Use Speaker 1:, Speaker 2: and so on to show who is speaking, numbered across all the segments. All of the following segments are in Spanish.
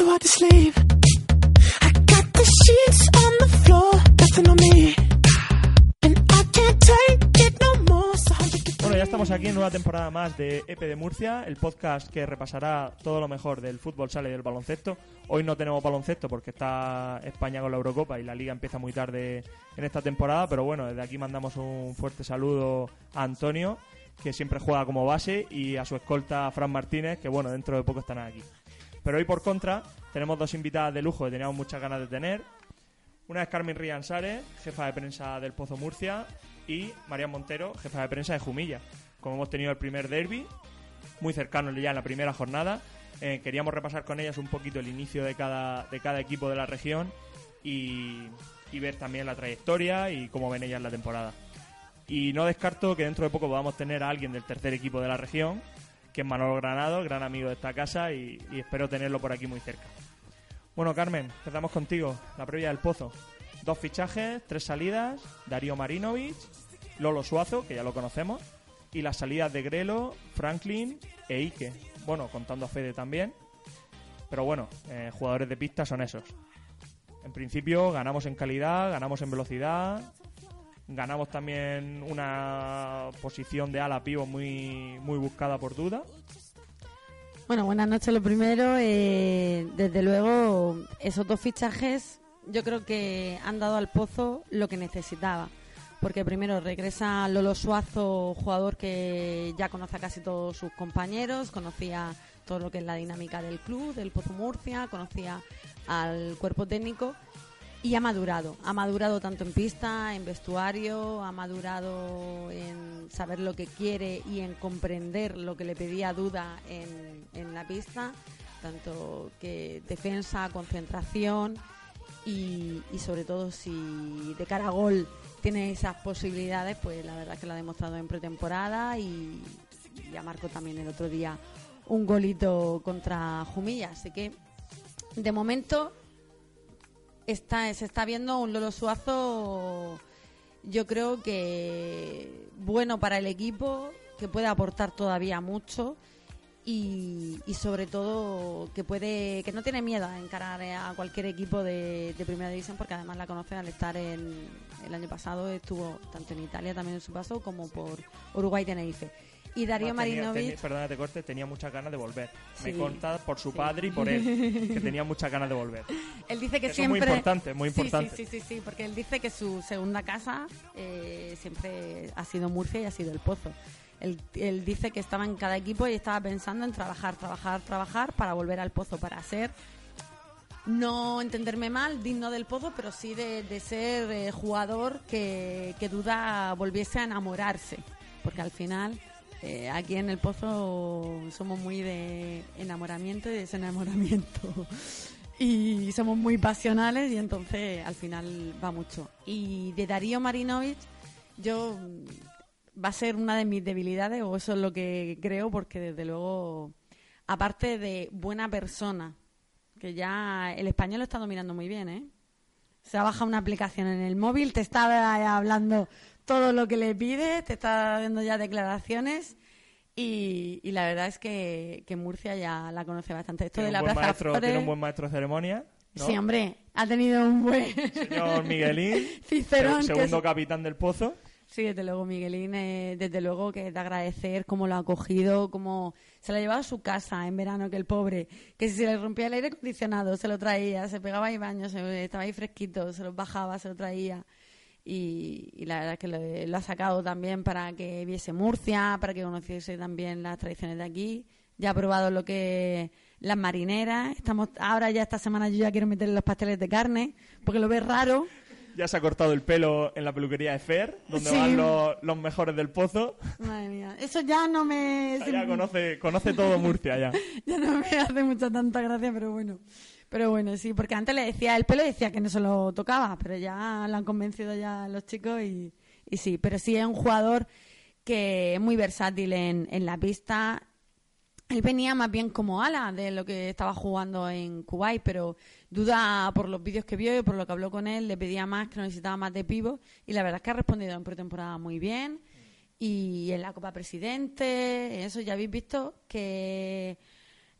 Speaker 1: too hard to sleep. I got the sheets on the floor, nothing on me. And I can't take it no more. So how you get
Speaker 2: Bueno, ya estamos aquí en nueva temporada más de EP de Murcia, el podcast que repasará todo lo mejor del fútbol sale y del baloncesto. Hoy no tenemos baloncesto porque está España con la Eurocopa y la liga empieza muy tarde en esta temporada, pero bueno, desde aquí mandamos un fuerte saludo a Antonio, que siempre juega como base, y a su escolta Fran Martínez, que bueno, dentro de poco estarán aquí. Pero hoy por contra tenemos dos invitadas de lujo que teníamos muchas ganas de tener. Una es Carmen Riansare, jefa de prensa del Pozo Murcia, y María Montero, jefa de prensa de Jumilla. Como hemos tenido el primer derby, muy cercano ya en la primera jornada, eh, queríamos repasar con ellas un poquito el inicio de cada, de cada equipo de la región y, y ver también la trayectoria y cómo ven ellas la temporada. Y no descarto que dentro de poco podamos tener a alguien del tercer equipo de la región, que es Manolo Granado, gran amigo de esta casa, y, espero tenerlo por aquí muy cerca. Bueno, Carmen, empezamos contigo, la previa del Pozo. Dos fichajes, tres salidas, Darío Marinovic, Lolo Suazo, que ya lo conocemos, y las salidas de Grelo, Franklin e Ike. Bueno, contando a Fede también. Pero bueno, eh, jugadores de pista son esos. En principio ganamos en calidad, ganamos en velocidad, ganamos también una posición de ala pivo muy, muy buscada por duda.
Speaker 3: Bueno, buenas noches lo primero. eh, desde luego, esos dos fichajes yo creo que han dado al Pozo lo que necesitaba. Porque primero regresa Lolo Suazo, jugador que ya conoce a casi todos sus compañeros, conocía todo lo que es la dinámica del club, del Pozo Murcia, conocía al cuerpo técnico y ha madurado. Ha madurado tanto en pista, en vestuario, ha madurado en saber lo que quiere y en comprender lo que le pedía duda en, en la pista, tanto que defensa, concentración y, y sobre todo si de cara a gol tiene esas posibilidades, pues la verdad es que lo ha demostrado en pretemporada y ya marcó también el otro día un golito contra Jumilla. Así que de momento está, se está viendo un Lolo Suazo, yo creo que bueno para el equipo, que puede aportar todavía mucho y, y sobre todo que puede que no tiene miedo a encarar a cualquier equipo de, de primera división porque además la conoce al estar en el año pasado estuvo tanto en Italia también en su paso como por Uruguay Tenerife y Darío
Speaker 2: Además, tenía-
Speaker 3: Marinovic
Speaker 2: tenía- perdona te corte, tenía muchas ganas de volver. Me conta por su
Speaker 3: Sí.
Speaker 2: padre y por él, que tenía muchas ganas de volver.
Speaker 3: Él dice que
Speaker 2: Eso es muy
Speaker 3: siempre.
Speaker 2: importante, muy
Speaker 3: Sí,
Speaker 2: importante.
Speaker 3: Sí, sí, sí, sí, porque él dice que su segunda casa eh, siempre ha sido Murcia y ha sido el Pozo. Él, él dice que estaba en cada equipo y estaba pensando en trabajar, trabajar, trabajar para volver al Pozo, para ser, no entenderme mal, digno del Pozo, pero sí de, de ser eh, jugador que, que duda volviese a enamorarse. Porque al final, eh, aquí en el Pozo somos muy de enamoramiento y desenamoramiento y somos muy pasionales y entonces al final va mucho. Y de Darío Marinovic, yo mm, va a ser una de mis debilidades, o eso es lo que creo, porque desde luego, aparte de buena persona, que ya el español lo está dominando muy bien, ¿eh? Se ha bajado una aplicación en el móvil, te está hablando todo lo que le pide, te está dando ya declaraciones. Y, y la verdad es que, que Murcia ya la conoce bastante. Esto
Speaker 2: Tiene,
Speaker 3: de la Plaza
Speaker 2: maestro,
Speaker 3: Flores-
Speaker 2: tiene un buen maestro de ceremonia. ¿no?
Speaker 3: Sí, hombre, ha tenido un buen
Speaker 2: Señor Miguelín,
Speaker 3: Cicerón. que
Speaker 2: segundo capitán del Pozo.
Speaker 3: Sí, desde luego, Miguelín, eh, desde luego que es de agradecer cómo lo ha acogido, cómo se lo ha llevado a su casa en verano, que el pobre, que si se le rompía el aire acondicionado, se lo traía, se pegaba ahí baño, se, estaba ahí fresquito, se lo bajaba, se lo traía. Y, y la verdad es que lo, lo ha sacado también para que viese Murcia, para que conociese también las tradiciones de aquí. Ya ha probado lo que las marineras. Estamos ahora ya esta semana yo ya quiero meterle los pasteles de carne, porque lo ve raro.
Speaker 2: Ya se ha cortado el pelo en la peluquería de Fer, donde
Speaker 3: Sí.
Speaker 2: van los, los mejores del pozo.
Speaker 3: Madre mía, eso ya no me...
Speaker 2: Ya conoce, conoce todo Murcia ya.
Speaker 3: ya no me hace mucha tanta gracia, pero bueno. Pero bueno, sí, porque antes le decía el pelo y decía que no se lo tocaba, pero ya lo han convencido ya los chicos y, y sí, pero sí es un jugador que es muy versátil en, en la pista. Él venía más bien como ala de lo que estaba jugando en Kuwait, pero duda por los vídeos que vio y por lo que habló con él, le pedía más, que lo necesitaba más de pivo y la verdad es que ha respondido en pretemporada muy bien y en la Copa Presidente, eso ya habéis visto que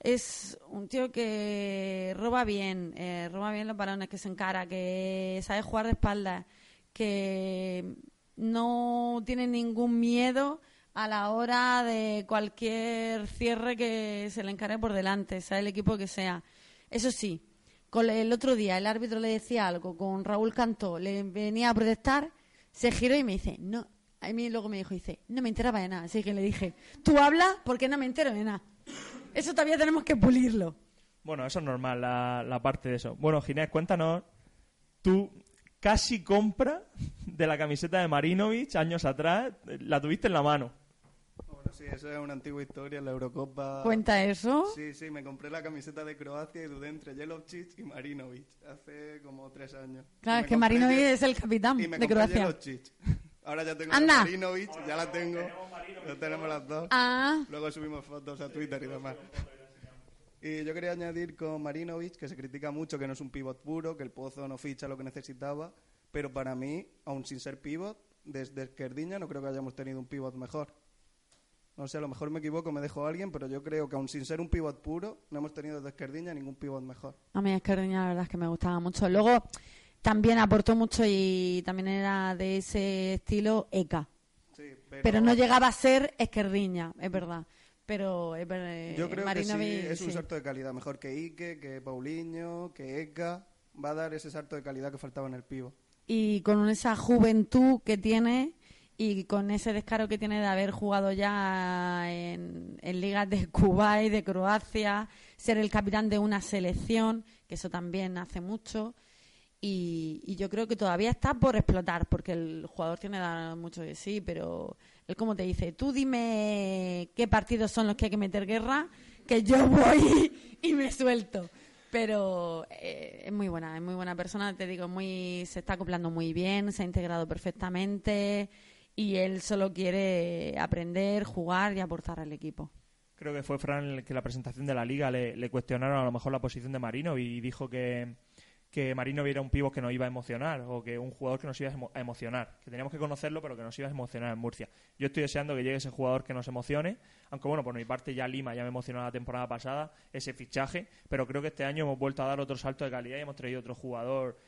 Speaker 3: es un tío que roba bien, eh, roba bien los balones, que se encara, que sabe jugar de espaldas, que no tiene ningún miedo a la hora de cualquier cierre que se le encare por delante, sea el equipo que sea. Eso sí, con el otro día el árbitro le decía algo, con Raúl Cantó le venía a protestar, se giró y me dice, no, a mí luego me dijo, dice, no me enteraba de nada. Así que le dije, tú hablas porque no me entero de nada. Eso todavía tenemos que pulirlo.
Speaker 2: Bueno, eso es normal, la, la parte de eso. Bueno, Ginés, cuéntanos, tú casi compra de la camiseta de Marinovich años atrás, la tuviste en la mano.
Speaker 4: Bueno, sí, eso es una antigua historia la Eurocopa.
Speaker 3: ¿Cuenta eso?
Speaker 4: Sí, sí, me compré la camiseta de Croacia y dudé entre Jelovcic y Marinovic hace como tres años.
Speaker 3: Claro, es que Marinovic es el capitán
Speaker 4: y me
Speaker 3: de
Speaker 4: compré
Speaker 3: Croacia.
Speaker 4: Ahora ya tengo
Speaker 3: Anda.
Speaker 4: la Marinovic, ya la tengo. Ya tenemos las dos.
Speaker 3: Ah,
Speaker 4: Luego subimos fotos a Twitter y demás. Y yo quería añadir con Marinovic, que se critica mucho que no es un pivot puro, que el Pozo no ficha lo que necesitaba, pero para mí, aun sin ser pivot, desde Esquerdiña no creo que hayamos tenido un pivot mejor. No sé, a lo mejor me equivoco, me dejo a alguien, pero yo creo que aun sin ser un pivot puro, no hemos tenido desde Esquerdiña ningún pivot mejor.
Speaker 3: a mí Escardiña la verdad es que me gustaba mucho. Luego también aportó mucho y también era de ese estilo.
Speaker 4: Sí, pero,
Speaker 3: Pero no llegaba a ser Esquerdiña, es verdad. Pero es ver-
Speaker 4: Yo creo que sí, es un
Speaker 3: sí.
Speaker 4: salto de calidad, mejor que Ike, que Paulinho, que Eka. Va a dar ese salto de calidad que faltaba en el pivot.
Speaker 3: y con esa juventud que tiene y con ese descaro que tiene de haber jugado ya en, en ligas de Cuba y de Croacia, ser el capitán de una selección, que eso también hace mucho. Y, y yo creo que todavía está por explotar, porque el jugador tiene mucho de sí, pero él como te dice, tú dime qué partidos son los que hay que meter guerra, que yo voy y me suelto. Pero eh, es muy buena, es muy buena persona, te digo, muy se está acoplando muy bien, se ha integrado perfectamente y él solo quiere aprender, jugar y aportar al equipo.
Speaker 2: Creo que fue Fran el que la presentación de la liga le cuestionaron a lo mejor la posición de Marino y dijo que, que Marino era un pivo que nos iba a emocionar o que un jugador que nos iba a emo- a emocionar, que teníamos que conocerlo pero que nos iba a emocionar en Murcia. Yo estoy deseando que llegue ese jugador que nos emocione, aunque bueno, por mi parte ya Lima ya me emocionó la temporada pasada, ese fichaje, pero creo que este año hemos vuelto a dar otro salto de calidad y hemos traído otro jugador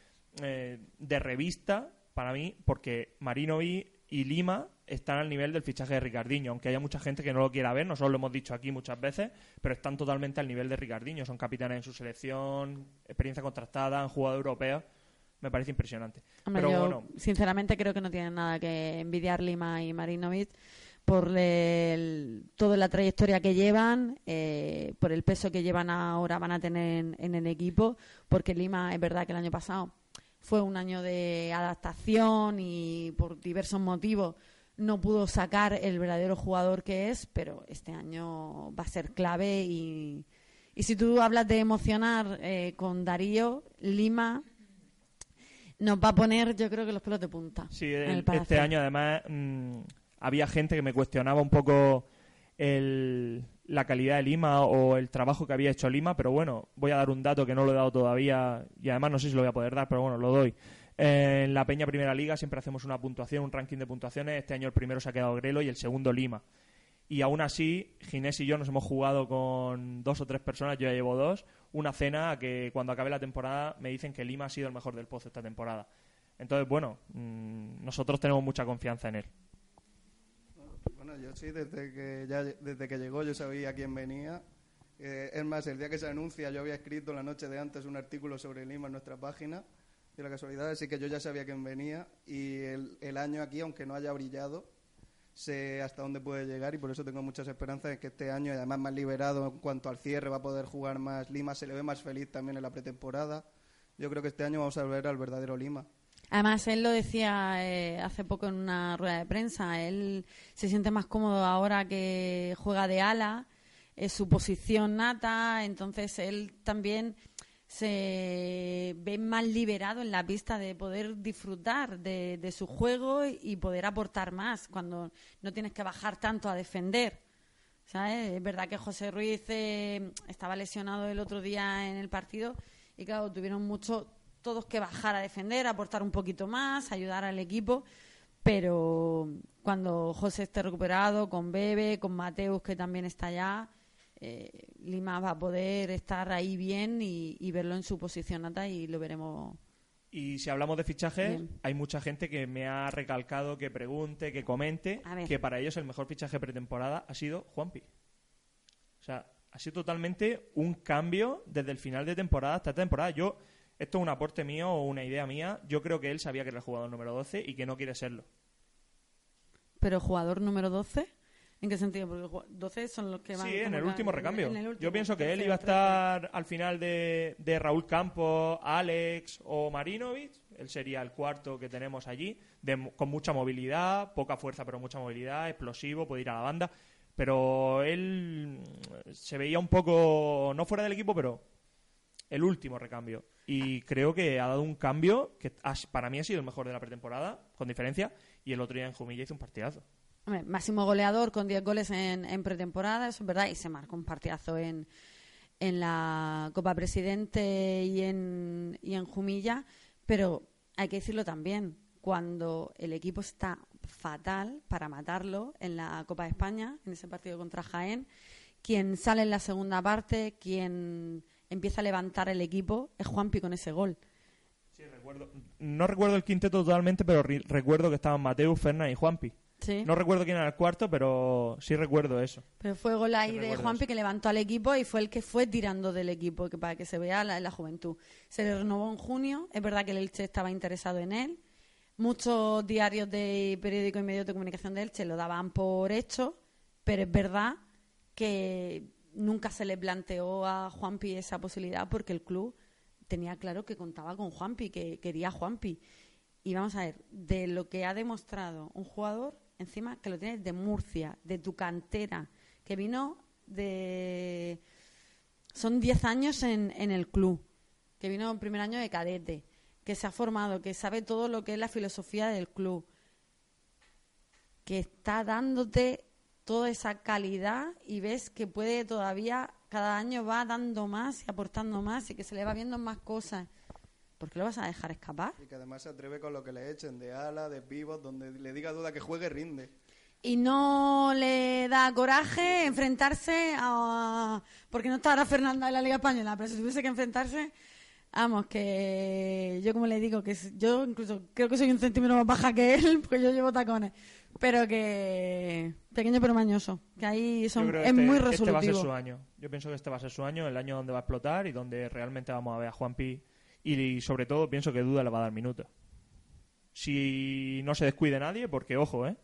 Speaker 2: eh, de revista para mí, porque Marinovi y Lima están al nivel del fichaje de Ricardinho, aunque haya mucha gente que no lo quiera ver, nosotros lo hemos dicho aquí muchas veces, pero están totalmente al nivel de Ricardinho, son capitanes en su selección, experiencia contrastada, han jugado europeos, me parece impresionante.
Speaker 3: Hombre,
Speaker 2: pero
Speaker 3: yo
Speaker 2: bueno,
Speaker 3: sinceramente creo que no tienen nada que envidiar Lima y Marinovic por el- toda la trayectoria que llevan, eh, por el peso que llevan ahora van a tener en, en el equipo, porque Lima es verdad que el año pasado fue un año de adaptación y por diversos motivos no pudo sacar el verdadero jugador que es, pero este año va a ser clave y, y si tú hablas de emocionar eh, con Darío, Lima nos va a poner, yo creo que los pelos de punta.
Speaker 2: Sí, el- este año además mm, había gente que me cuestionaba un poco el- la calidad de Lima o el trabajo que había hecho Lima, pero bueno, voy a dar un dato que no lo he dado todavía y además no sé si lo voy a poder dar, pero bueno, lo doy. Eh, en la Peña Primera Liga siempre hacemos una puntuación, un ranking de puntuaciones. Este año el primero se ha quedado Grelo y el segundo Lima. Y aún así, Ginés y yo nos hemos jugado con dos o tres personas, yo ya llevo dos, una cena que cuando acabe la temporada me dicen que Lima ha sido el mejor del pozo esta temporada. Entonces, bueno, mm, nosotros tenemos mucha confianza en él.
Speaker 4: Bueno, yo sí, desde que, ya, desde que llegó yo sabía quién venía. Eh, es más, el día que se anuncia yo había escrito la noche de antes un artículo sobre Lima en nuestra página, de la casualidad, así que yo ya sabía quién venía y el, año aquí, aunque no haya brillado, sé hasta dónde puede llegar y por eso tengo muchas esperanzas en que este año, además más liberado en cuanto al cierre, va a poder jugar más Lima, se le ve más feliz también en la pretemporada. Yo creo que este año vamos a ver al verdadero Lima.
Speaker 3: Además, él lo decía eh, hace poco en una rueda de prensa. Él se siente más cómodo ahora que juega de ala, es su posición nata. Entonces, él también se ve más liberado en la pista de poder disfrutar de, su juego y poder aportar más cuando no tienes que bajar tanto a defender. ¿sabes? Es verdad que José Ruiz eh, estaba lesionado el otro día en el partido y claro, tuvieron mucho todos que bajar a defender, aportar un poquito más, ayudar al equipo, pero cuando José esté recuperado, con Bebe, con Mateus que también está allá, eh, Lima va a poder estar ahí bien y, y verlo en su posición nata y lo veremos
Speaker 2: Y si hablamos de fichajes,
Speaker 3: Bien.
Speaker 2: hay mucha gente que me ha recalcado, que pregunte, que comente, que para ellos el mejor fichaje pretemporada ha sido Juanpi. O sea, ha sido totalmente un cambio desde el final de temporada hasta esta temporada. Yo, esto es un aporte mío o una idea mía, yo creo que él sabía que era el jugador número 12 y que no quiere serlo.
Speaker 3: Pero jugador número 12, ¿en qué sentido? Porque ju- 12 son los que van.
Speaker 2: Sí, en el último recambio.
Speaker 3: en el último,
Speaker 2: Yo pienso que él iba a estar al final de, de Raúl Campos, Alex o Marinovic. Él sería el cuarto que tenemos allí, de- con mucha movilidad, poca fuerza pero mucha movilidad, explosivo, puede ir a la banda. Pero él mm, se veía un poco, no fuera del equipo, pero el último recambio. Y creo que ha dado un cambio que para mí ha sido el mejor de la pretemporada, con diferencia. Y el otro día en Jumilla hizo un partidazo.
Speaker 3: Máximo goleador con 10 goles en, en pretemporada, eso es verdad, y se marcó un partidazo en, en la Copa Presidente y en, y en Jumilla, pero hay que decirlo también, cuando el equipo está fatal para matarlo en la Copa de España, en ese partido contra Jaén, quien sale en la segunda parte, quien empieza a levantar el equipo, es Juanpi con ese gol.
Speaker 2: Sí, recuerdo. No recuerdo el quinteto totalmente, pero recuerdo que estaban Mateus, Fernández y Juanpi.
Speaker 3: Sí.
Speaker 2: No recuerdo quién era el cuarto, pero sí recuerdo eso.
Speaker 3: Pero fue gol ahí
Speaker 2: Sí,
Speaker 3: de Juanpi
Speaker 2: eso.
Speaker 3: que levantó al equipo y fue el que fue tirando del equipo, que para que se vea la, la juventud. Se le renovó en junio, es verdad que el Elche estaba interesado en él. Muchos diarios de periódicos y medios de comunicación de Elche lo daban por hecho, pero es verdad que nunca se le planteó a Juanpi esa posibilidad porque el club tenía claro que contaba con Juanpi, que quería a Juanpi. Y vamos a ver, de lo que ha demostrado un jugador, encima que lo tienes de Murcia, de tu cantera, que vino de... Son 10 años en, en el club, que vino en primer año de cadete, que se ha formado, que sabe todo lo que es la filosofía del club, que está dándote toda esa calidad y ves que puede todavía, cada año va dando más y aportando más y que se le va viendo más cosas. ¿Por qué lo vas a dejar escapar?
Speaker 4: Y que además se atreve con lo que le echen de ala, de pivot, donde le diga duda que juegue, rinde.
Speaker 3: y no le da coraje enfrentarse a... Porque no está ahora Fernanda en la Liga Española, pero si tuviese que enfrentarse... Vamos, que yo como le digo, que yo incluso creo que soy un centímetro más baja que él, porque yo llevo tacones, pero que pequeño pero mañoso, que ahí son, es
Speaker 2: que
Speaker 3: muy
Speaker 2: este, este va a ser
Speaker 3: resolutivo.
Speaker 2: su año. Yo pienso que este va a ser su año, el año donde va a explotar y donde realmente vamos a ver a Juanpi. Y, sobre todo pienso que Duda le va a dar minutos. Si no se descuide nadie, porque ojo, ¿eh?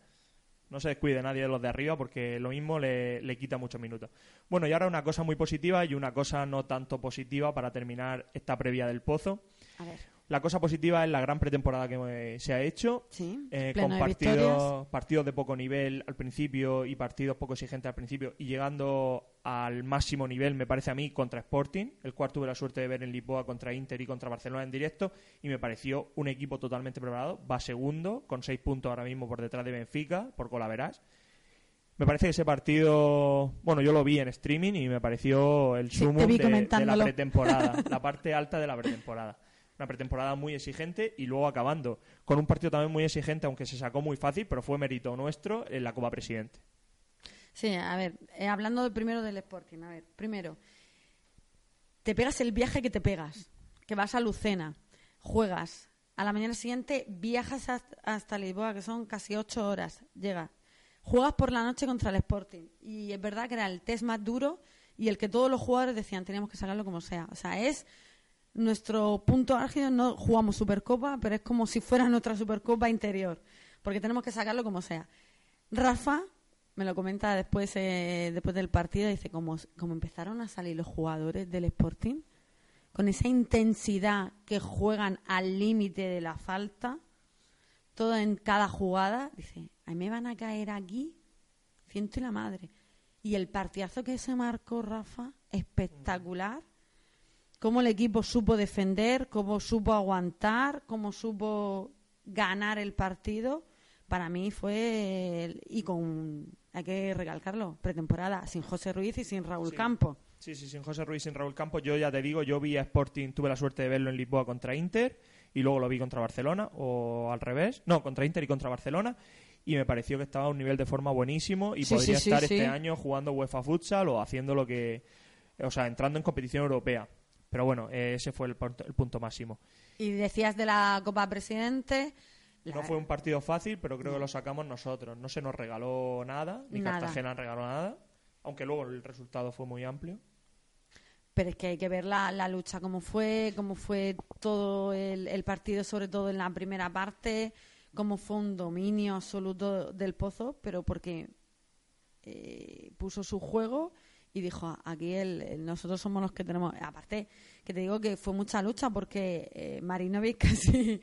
Speaker 2: No se descuide nadie de los de arriba porque lo mismo le, le quita muchos minutos. Bueno, y ahora una cosa muy positiva y una cosa no tanto positiva para terminar esta previa del pozo.
Speaker 3: A ver,
Speaker 2: La cosa positiva es la gran pretemporada que eh, se ha hecho.
Speaker 3: sí,
Speaker 2: Eh, con
Speaker 3: de
Speaker 2: partidos, de poco nivel al principio y partidos poco exigentes al principio y llegando al máximo nivel, me parece a mí, contra Sporting. El cual tuve la suerte de ver en Lisboa contra Inter y contra Barcelona en directo y me pareció un equipo totalmente preparado. Va segundo, con seis puntos ahora mismo por detrás de Benfica, por Colaverás. Me parece que ese partido, bueno, yo lo vi en streaming y me pareció el sumo de, de la pretemporada, la parte alta de la pretemporada. Una pretemporada muy exigente y luego acabando con un partido también muy exigente, aunque se sacó muy fácil, pero fue mérito nuestro en la Copa Presidente.
Speaker 3: Sí, a ver, eh, hablando de- primero del Sporting, a ver, primero, te pegas el viaje que te pegas, que vas a Lucena, juegas, a la mañana siguiente viajas hasta, Lisboa, que son casi ocho horas, llegas, juegas por la noche contra el Sporting, y es verdad que era el test más duro y el que todos los jugadores decían, teníamos que sacarlo como sea, o sea, es nuestro punto álgido, no jugamos Supercopa, pero es como si fuera nuestra Supercopa interior, porque tenemos que sacarlo como sea. Rafa me lo comenta después eh, después del partido, dice, como, empezaron a salir los jugadores del Sporting, con esa intensidad que juegan al límite de la falta, todo en cada jugada, dice, a mí me van a caer aquí, ciento y la madre. Y el partidazo que se marcó Rafa, espectacular. Cómo el equipo supo defender, cómo supo aguantar, cómo supo ganar el partido. Para mí fue, y con, hay que recalcarlo, pretemporada, sin José Ruiz y sin Raúl
Speaker 2: Sí.
Speaker 3: Campos.
Speaker 2: Sí, sí, sin José Ruiz, sin Raúl Campos. Yo ya te digo, yo vi a Sporting, tuve la suerte de verlo en Lisboa contra Inter y luego lo vi contra Barcelona o al revés. No, contra Inter y contra Barcelona y me pareció que estaba a un nivel de forma buenísimo y
Speaker 3: Sí,
Speaker 2: podría
Speaker 3: sí,
Speaker 2: estar este año jugando UEFA Futsal o haciendo lo que... O sea, entrando en competición europea. Pero bueno, eh, ese fue el, punto- el punto máximo.
Speaker 3: Y decías de la Copa Presidente. la-
Speaker 2: No fue un partido fácil, pero creo que lo sacamos nosotros. No se nos regaló nada, ni
Speaker 3: Nada.
Speaker 2: Cartagena regaló nada, aunque luego el resultado fue muy amplio.
Speaker 3: Pero es que hay que ver la, la lucha, cómo fue, cómo fue todo el, el partido, sobre todo en la primera parte, cómo fue un dominio absoluto del Pozo, pero porque eh, puso su juego y dijo, aquí el, nosotros somos los que tenemos... Aparte, que te digo que fue mucha lucha porque eh, Marinovic casi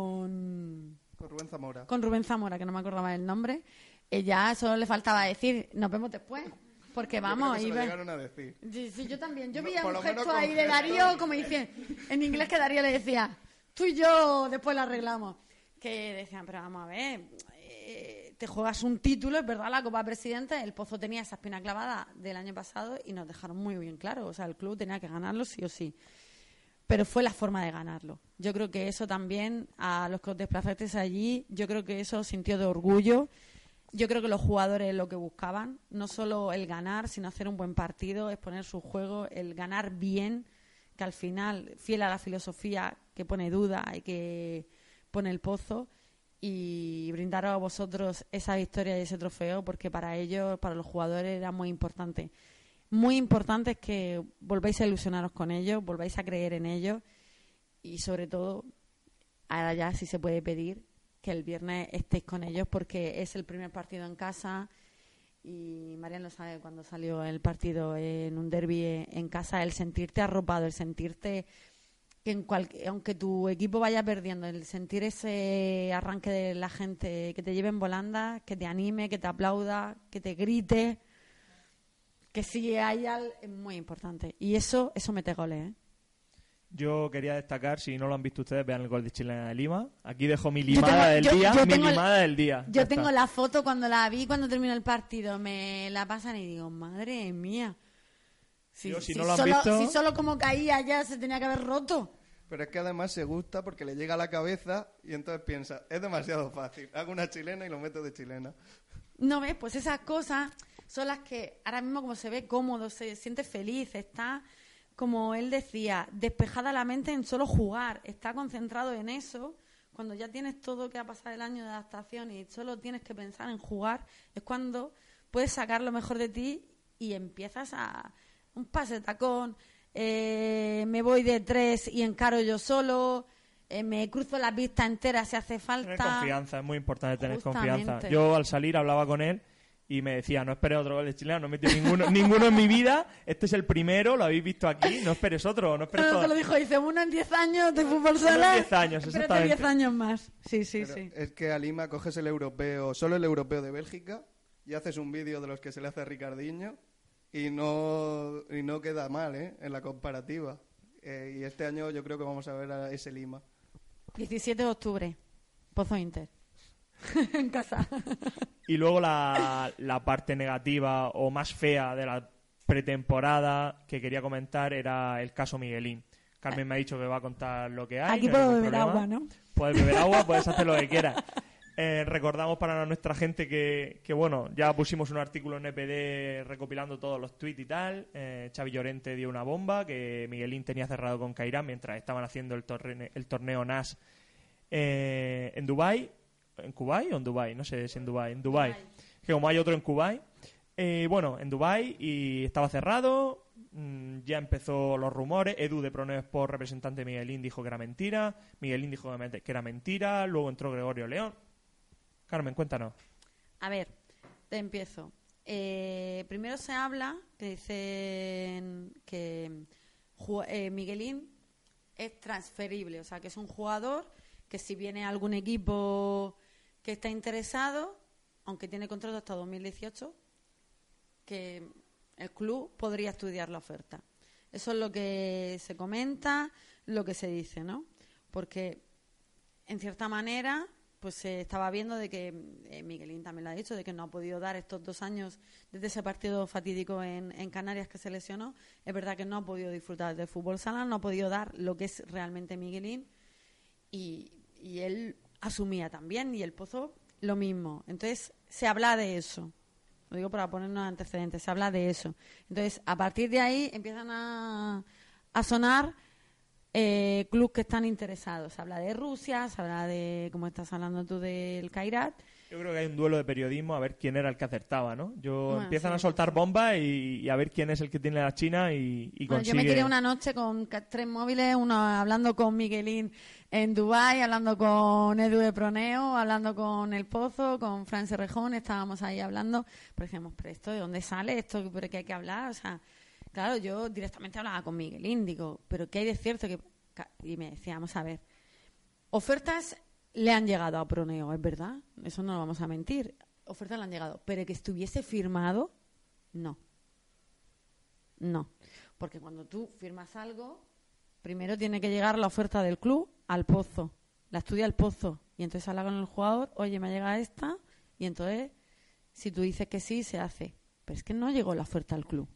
Speaker 3: con
Speaker 4: Con Rubén Zamora.
Speaker 3: con Rubén Zamora, que no me acordaba el nombre, ya solo le faltaba decir, nos vemos después. Porque
Speaker 4: Yo creo
Speaker 3: vamos,
Speaker 4: que se lo
Speaker 3: iba-
Speaker 4: llegaron a decir.
Speaker 3: Sí, sí, yo también. Yo
Speaker 4: No,
Speaker 3: veía un gesto ahí de. Darío, como dice, en inglés que Darío le decía, tú y yo después lo arreglamos. Que decían, pero vamos a ver, eh, te juegas un título, es verdad, la Copa Presidente, el Pozo tenía esa espina clavada del año pasado y nos dejaron muy bien claro, o sea, el club tenía que ganarlo sí o sí. Pero fue la forma de ganarlo. Yo creo que eso también, a los que os desplazasteis allí, yo creo que eso sintió de orgullo. Yo creo que los jugadores lo que buscaban, no solo el ganar, sino hacer un buen partido, exponer su juego, el ganar bien, que al final, fiel a la filosofía que pone duda y que pone el pozo, y brindaros a vosotros esa victoria y ese trofeo, porque para ellos, para los jugadores, era muy importante. Muy importante es que volváis a ilusionaros con ellos, volváis a creer en ellos y sobre todo, ahora ya si se puede pedir que el viernes estéis con ellos porque es el primer partido en casa y Marian lo sabe cuando salió el partido en un derby en casa, el sentirte arropado, el sentirte que en cual- aunque tu equipo vaya perdiendo, el sentir ese arranque de la gente que te lleve en volanda, que te anime, que te aplauda, que te grite, que si hay algo, es muy importante. Y eso, eso mete goles, ¿eh?
Speaker 2: Yo quería destacar, si no lo han visto ustedes, vean el gol de Chilena de Lima. Aquí dejo mi limada
Speaker 3: tengo-
Speaker 2: del
Speaker 3: yo-
Speaker 2: día.
Speaker 3: yo
Speaker 2: mi
Speaker 3: el-
Speaker 2: limada del día.
Speaker 3: Yo
Speaker 2: Ya
Speaker 3: tengo
Speaker 2: está.
Speaker 3: la foto cuando la vi, cuando terminó el partido, me la pasan y digo, madre mía. Si,
Speaker 2: Yo, si
Speaker 3: si
Speaker 2: no lo han
Speaker 3: solo,
Speaker 2: visto-
Speaker 3: si solo como caía ya se tenía que haber roto.
Speaker 4: Pero es que además se gusta porque le llega a la cabeza y entonces piensa, es demasiado fácil. Hago una chilena y lo meto de chilena.
Speaker 3: No ves, pues esas cosas son las que ahora mismo como se ve cómodo, se siente feliz, está, como él decía, despejada la mente en solo jugar, está concentrado en eso. Cuando ya tienes todo que ha pasado el año de adaptación y solo tienes que pensar en jugar, es cuando puedes sacar lo mejor de ti y empiezas a un pase de tacón, eh, me voy de tres y encaro yo solo, eh, me cruzo la pista entera si hace falta.
Speaker 2: Tener confianza, es muy importante tener
Speaker 3: Justamente.
Speaker 2: confianza. Yo al salir hablaba con él y me decía, no esperes otro gol de chileno, no he metido ninguno, ninguno en mi vida, este es el primero, lo habéis visto aquí, no esperes otro, no esperes
Speaker 3: te lo dijo, dice uno en 10 años de fútbol sala.
Speaker 2: en 10 años, exactamente.
Speaker 3: 10 años más. Sí, sí,
Speaker 4: Pero
Speaker 3: sí.
Speaker 4: Es que a Lima coges el europeo, solo el europeo de Bélgica, y haces un vídeo de los que se le hace a Ricardinho y no, y no queda mal ¿eh? en la comparativa. Eh, y este año yo creo que vamos a ver a ese Lima.
Speaker 3: 17 de octubre, Pozo Inter. en casa.
Speaker 2: Y luego la, la parte negativa o más fea de la pretemporada que quería comentar era el caso Miguelín. Carmen me ha dicho que va a contar lo que hay.
Speaker 3: Aquí
Speaker 2: no
Speaker 3: puedo beber
Speaker 2: problema.
Speaker 3: agua, ¿no?
Speaker 2: Puedes beber agua, puedes hacer lo que quieras. Eh, recordamos para nuestra gente que, que, bueno, ya pusimos un artículo en EPD recopilando todos los tweets y tal. Eh, Xavi Llorente dio una bomba que Miguelín tenía cerrado con Cairán mientras estaban haciendo el, torne- el torneo NAS eh, en Dubai ¿En Kuwait o en Dubai? No sé si en Dubai. En Dubai. Que como hay otro en Kuwait. Eh, bueno, en Dubai y estaba cerrado. mm, ya empezó los rumores. Edu de Proneo Sport, representante de Miguelín, dijo que era mentira. Miguelín dijo que era mentira. Luego entró Gregorio León. Carmen, cuéntanos.
Speaker 3: A ver, te empiezo. Eh, primero se habla que dicen que eh, Miguelín es transferible, o sea, que es un jugador que si viene algún equipo que está interesado, aunque tiene contrato hasta 2018, que el club podría estudiar la oferta. Eso es lo que se comenta, lo que se dice, ¿no? Porque, en cierta manera, pues se estaba viendo de que, eh, Miguelín también lo ha dicho, de que no ha podido dar estos dos años desde ese partido fatídico en, Canarias que se lesionó. Es verdad que no ha podido disfrutar del fútbol sala, no ha podido dar lo que es realmente Miguelín y, él asumía también y el Pozo lo mismo. Entonces se habla de eso. Lo digo para ponernos antecedentes, se habla de eso. Entonces, a partir de ahí empiezan a sonar eh, clubes que están interesados. Se habla de Rusia, se habla de, como estás hablando tú, del Kairat.
Speaker 2: Yo creo que hay un duelo de periodismo a ver quién era el que acertaba, ¿no? Yo
Speaker 3: Bueno,
Speaker 2: empiezan
Speaker 3: sí,
Speaker 2: a soltar bombas y, y a ver quién es el que tiene la China y, y
Speaker 3: Bueno, yo me tiré una noche con tres móviles, uno hablando con Miguelín en Dubái, hablando con Edu de Proneo, hablando con El Pozo, con Fran Serrejón, estábamos ahí hablando, pero decíamos, pero esto de dónde sale, esto pero qué hay que hablar, o sea, claro, yo directamente hablaba con Miguelín, digo, pero qué hay de cierto que y me decía, vamos a ver, ofertas le han llegado a Proneo, es verdad, eso no lo vamos a mentir, ofertas le han llegado, pero que estuviese firmado, no. No, porque cuando tú firmas algo, primero tiene que llegar la oferta del club al pozo, la estudia el pozo, y entonces habla con el jugador, oye, me llega esta, y entonces, si tú dices que sí, se hace. Pero es que no llegó la oferta al club.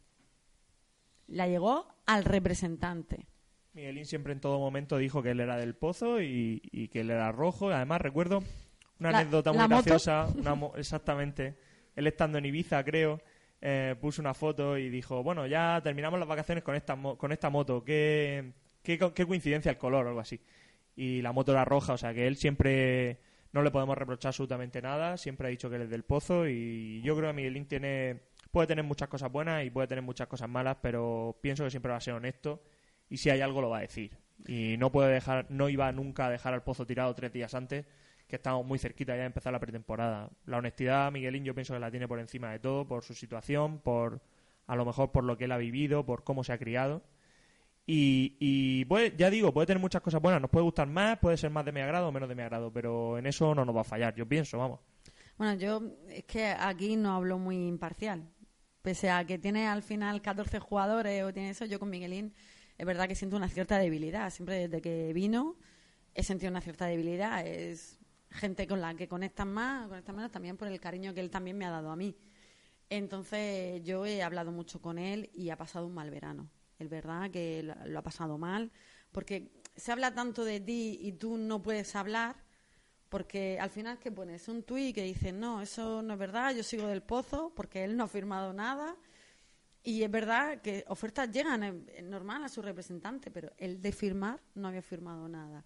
Speaker 3: La llegó al representante.
Speaker 2: Miguelín siempre en todo momento dijo que él era del Pozo y, y que él era rojo. Además, recuerdo una
Speaker 3: La-
Speaker 2: anécdota muy graciosa. una mo- exactamente. Él estando en Ibiza, creo, eh, puso una foto y dijo, bueno, ya terminamos las vacaciones con esta, mo- con esta moto. ¿Qué, qué, qué coincidencia el color o algo así. Y la moto era roja, o sea que él siempre no le podemos reprochar absolutamente nada. Siempre ha dicho que él es del Pozo y yo creo que Miguelín tiene... Puede tener muchas cosas buenas y puede tener muchas cosas malas, pero pienso que siempre va a ser honesto y si hay algo lo va a decir. Y no puede dejar, no iba nunca a dejar al pozo tirado tres días antes, que estamos muy cerquita ya de empezar la pretemporada. La honestidad, Miguelín, yo pienso que la tiene por encima de todo, por su situación, por a lo mejor por lo que él ha vivido, por cómo se ha criado. Y, y puede- ya digo, puede tener muchas cosas buenas, nos puede gustar más, puede ser más de mi agrado o menos de mi agrado, pero en eso no nos va a fallar, yo pienso, vamos.
Speaker 3: Bueno, yo es que aquí no hablo muy imparcial. Pese a que tiene al final 14 jugadores o tiene eso, yo con Miguelín es verdad que siento una cierta debilidad. Siempre desde que vino he sentido una cierta debilidad. Es gente con la que conectan más, conectan menos, también por el cariño que él también me ha dado a mí. Entonces yo he hablado mucho con él y ha pasado un mal verano. Es verdad que lo, ha pasado mal, porque se habla tanto de ti y tú no puedes hablar, porque al final que pones un tuit que dice, no, eso no es verdad, yo sigo del pozo, porque él no ha firmado nada. Y es verdad que ofertas llegan, es es normal a su representante, pero él de firmar no había firmado nada.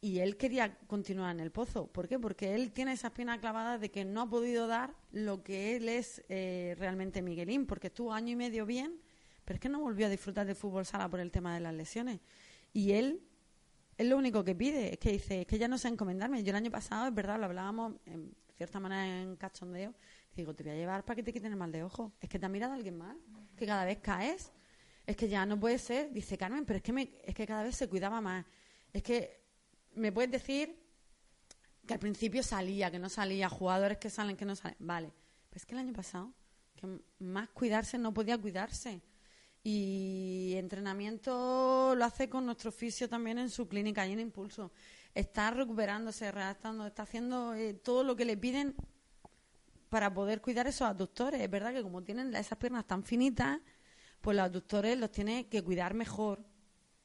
Speaker 3: Y él quería continuar en el pozo. ¿Por qué? Porque él tiene esa espina clavada de que no ha podido dar lo que él es eh, realmente Miguelín, porque estuvo año y medio bien, pero es que no volvió a disfrutar de fútbol sala por el tema de las lesiones. Y él es lo único que pide, es que dice, es que ya no sé encomendarme. Yo el año pasado, es verdad, lo hablábamos en cierta manera en cachondeo, digo, te voy a llevar para que te quiten el mal de ojo. Es que te ha mirado alguien mal, que cada vez caes. Es que ya no puede ser, dice Carmen, pero es que, me, es que cada vez se cuidaba más. Es que me puedes decir que al principio salía, que no salía, jugadores que salen, que no salen. Vale, pero es que el año pasado, que más cuidarse no podía cuidarse. Y entrenamiento lo hace con nuestro oficio también en su clínica y en Impulso. Está recuperándose, redactando, está haciendo eh, todo lo que le piden para poder cuidar esos aductores. Es verdad que como tienen esas piernas tan finitas, pues los aductores los tiene que cuidar mejor.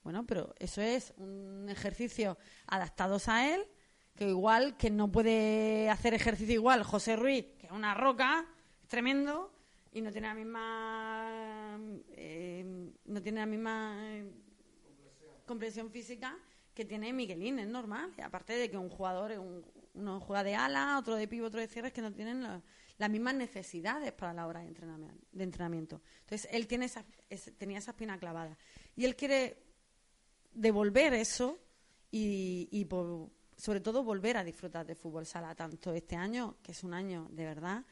Speaker 3: Bueno, pero eso es un ejercicio adaptados a él, que igual que no puede hacer ejercicio igual José Ruiz, que es una roca, es tremendo, y no tiene la misma eh, no tiene la misma eh, comprensión física que tiene Miguelín, es normal. Aparte de que un jugador, un- uno juega de ala, otro de pivo, otro de cierre, es que no tienen la- las mismas necesidades para la hora de entrenamiento. De entrenamiento. Entonces, él tiene esa, tenía esa espina clavada. Y él quiere devolver eso y, y por- sobre todo volver a disfrutar de fútbol sala, tanto este año, que es un año de verdad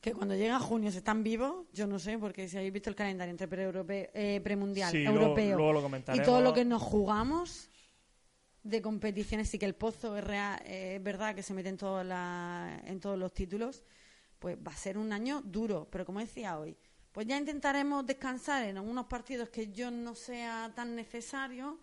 Speaker 3: que cuando llega junio se están vivos, yo no sé, porque si habéis visto el calendario entre pre-europeo- eh, premundial,
Speaker 2: Sí,
Speaker 3: europeo
Speaker 2: luego lo
Speaker 3: y todo lo que nos jugamos de competiciones y que el pozo es, real- eh, es verdad que se mete en, todas las- en todos los títulos, pues va a ser un año duro. Pero como decía hoy, pues ya intentaremos descansar en algunos partidos que yo no sea tan necesario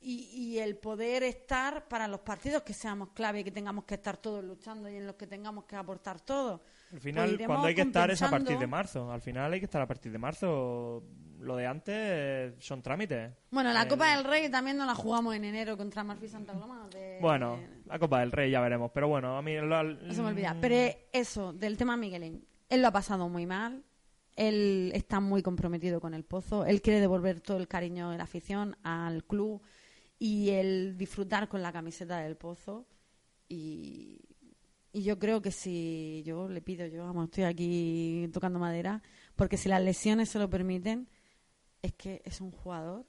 Speaker 3: y, y el poder estar para los partidos que seamos clave y que tengamos que estar todos luchando y en los que tengamos que aportar todo.
Speaker 2: Al final,
Speaker 3: Pues
Speaker 2: cuando hay que estar es a partir de marzo. Al final hay que estar a partir de marzo. Lo de antes eh, son trámites.
Speaker 3: Bueno, la
Speaker 2: El-
Speaker 3: Copa del Rey también nos la jugamos en enero contra Marfil Santa Coloma. de-
Speaker 2: Bueno, la Copa del Rey ya veremos. Pero bueno, a mí... lo-
Speaker 3: No se me olvida. Pero eso, del tema Miguelín. Él lo ha pasado muy mal. Él está muy comprometido con el pozo. Él quiere devolver todo el cariño de la afición al club y el disfrutar con la camiseta del pozo. Y, y yo creo que si yo le pido, yo vamos, estoy aquí tocando madera, porque si las lesiones se lo permiten, es que es un jugador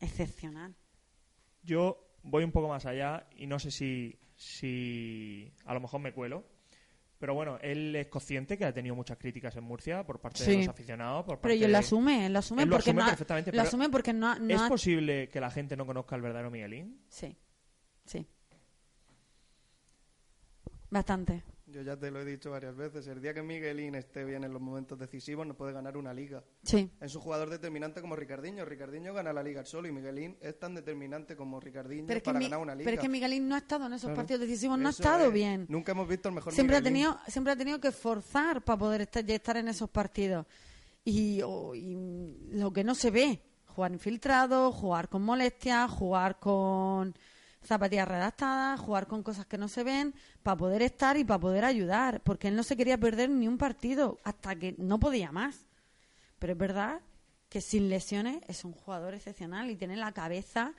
Speaker 3: excepcional.
Speaker 2: Yo voy un poco más allá y no sé si, si a lo mejor me cuelo. Pero bueno, él es consciente que ha tenido muchas críticas en Murcia por parte de los aficionados. Por
Speaker 3: Pero
Speaker 2: parte
Speaker 3: él lo
Speaker 2: de-
Speaker 3: asume, él lo asume
Speaker 2: Él lo
Speaker 3: porque
Speaker 2: asume
Speaker 3: no ha-
Speaker 2: perfectamente,
Speaker 3: lo
Speaker 2: pero
Speaker 3: asume porque no, ha- no
Speaker 2: ¿Es
Speaker 3: ha-
Speaker 2: posible que la gente no conozca al verdadero Miguelín?
Speaker 3: Sí, sí. Bastante.
Speaker 4: Yo ya te lo he dicho varias veces. El día que Miguelín esté bien en los momentos decisivos, no puede ganar una liga.
Speaker 3: Sí.
Speaker 4: Es un jugador determinante como Ricardiño. Ricardiño gana la liga solo y Miguelín es tan determinante como Ricardiño
Speaker 3: Pero es, que
Speaker 4: para ganar una liga.
Speaker 3: pero es que Miguelín no ha estado en esos
Speaker 4: Claro.
Speaker 3: partidos decisivos, no ha estado
Speaker 4: es.
Speaker 3: bien.
Speaker 4: Nunca hemos visto el mejor
Speaker 3: Siempre ha, tenido, siempre ha tenido que forzar para poder estar, estar en esos partidos. Y, o- y lo que no se ve, jugar infiltrado, jugar con molestias, jugar con zapatillas redactadas, jugar con cosas que no se ven, para poder estar y para poder ayudar. Porque él no se quería perder ni un partido hasta que no podía más. Pero es verdad que sin lesiones es un jugador excepcional y tiene la cabeza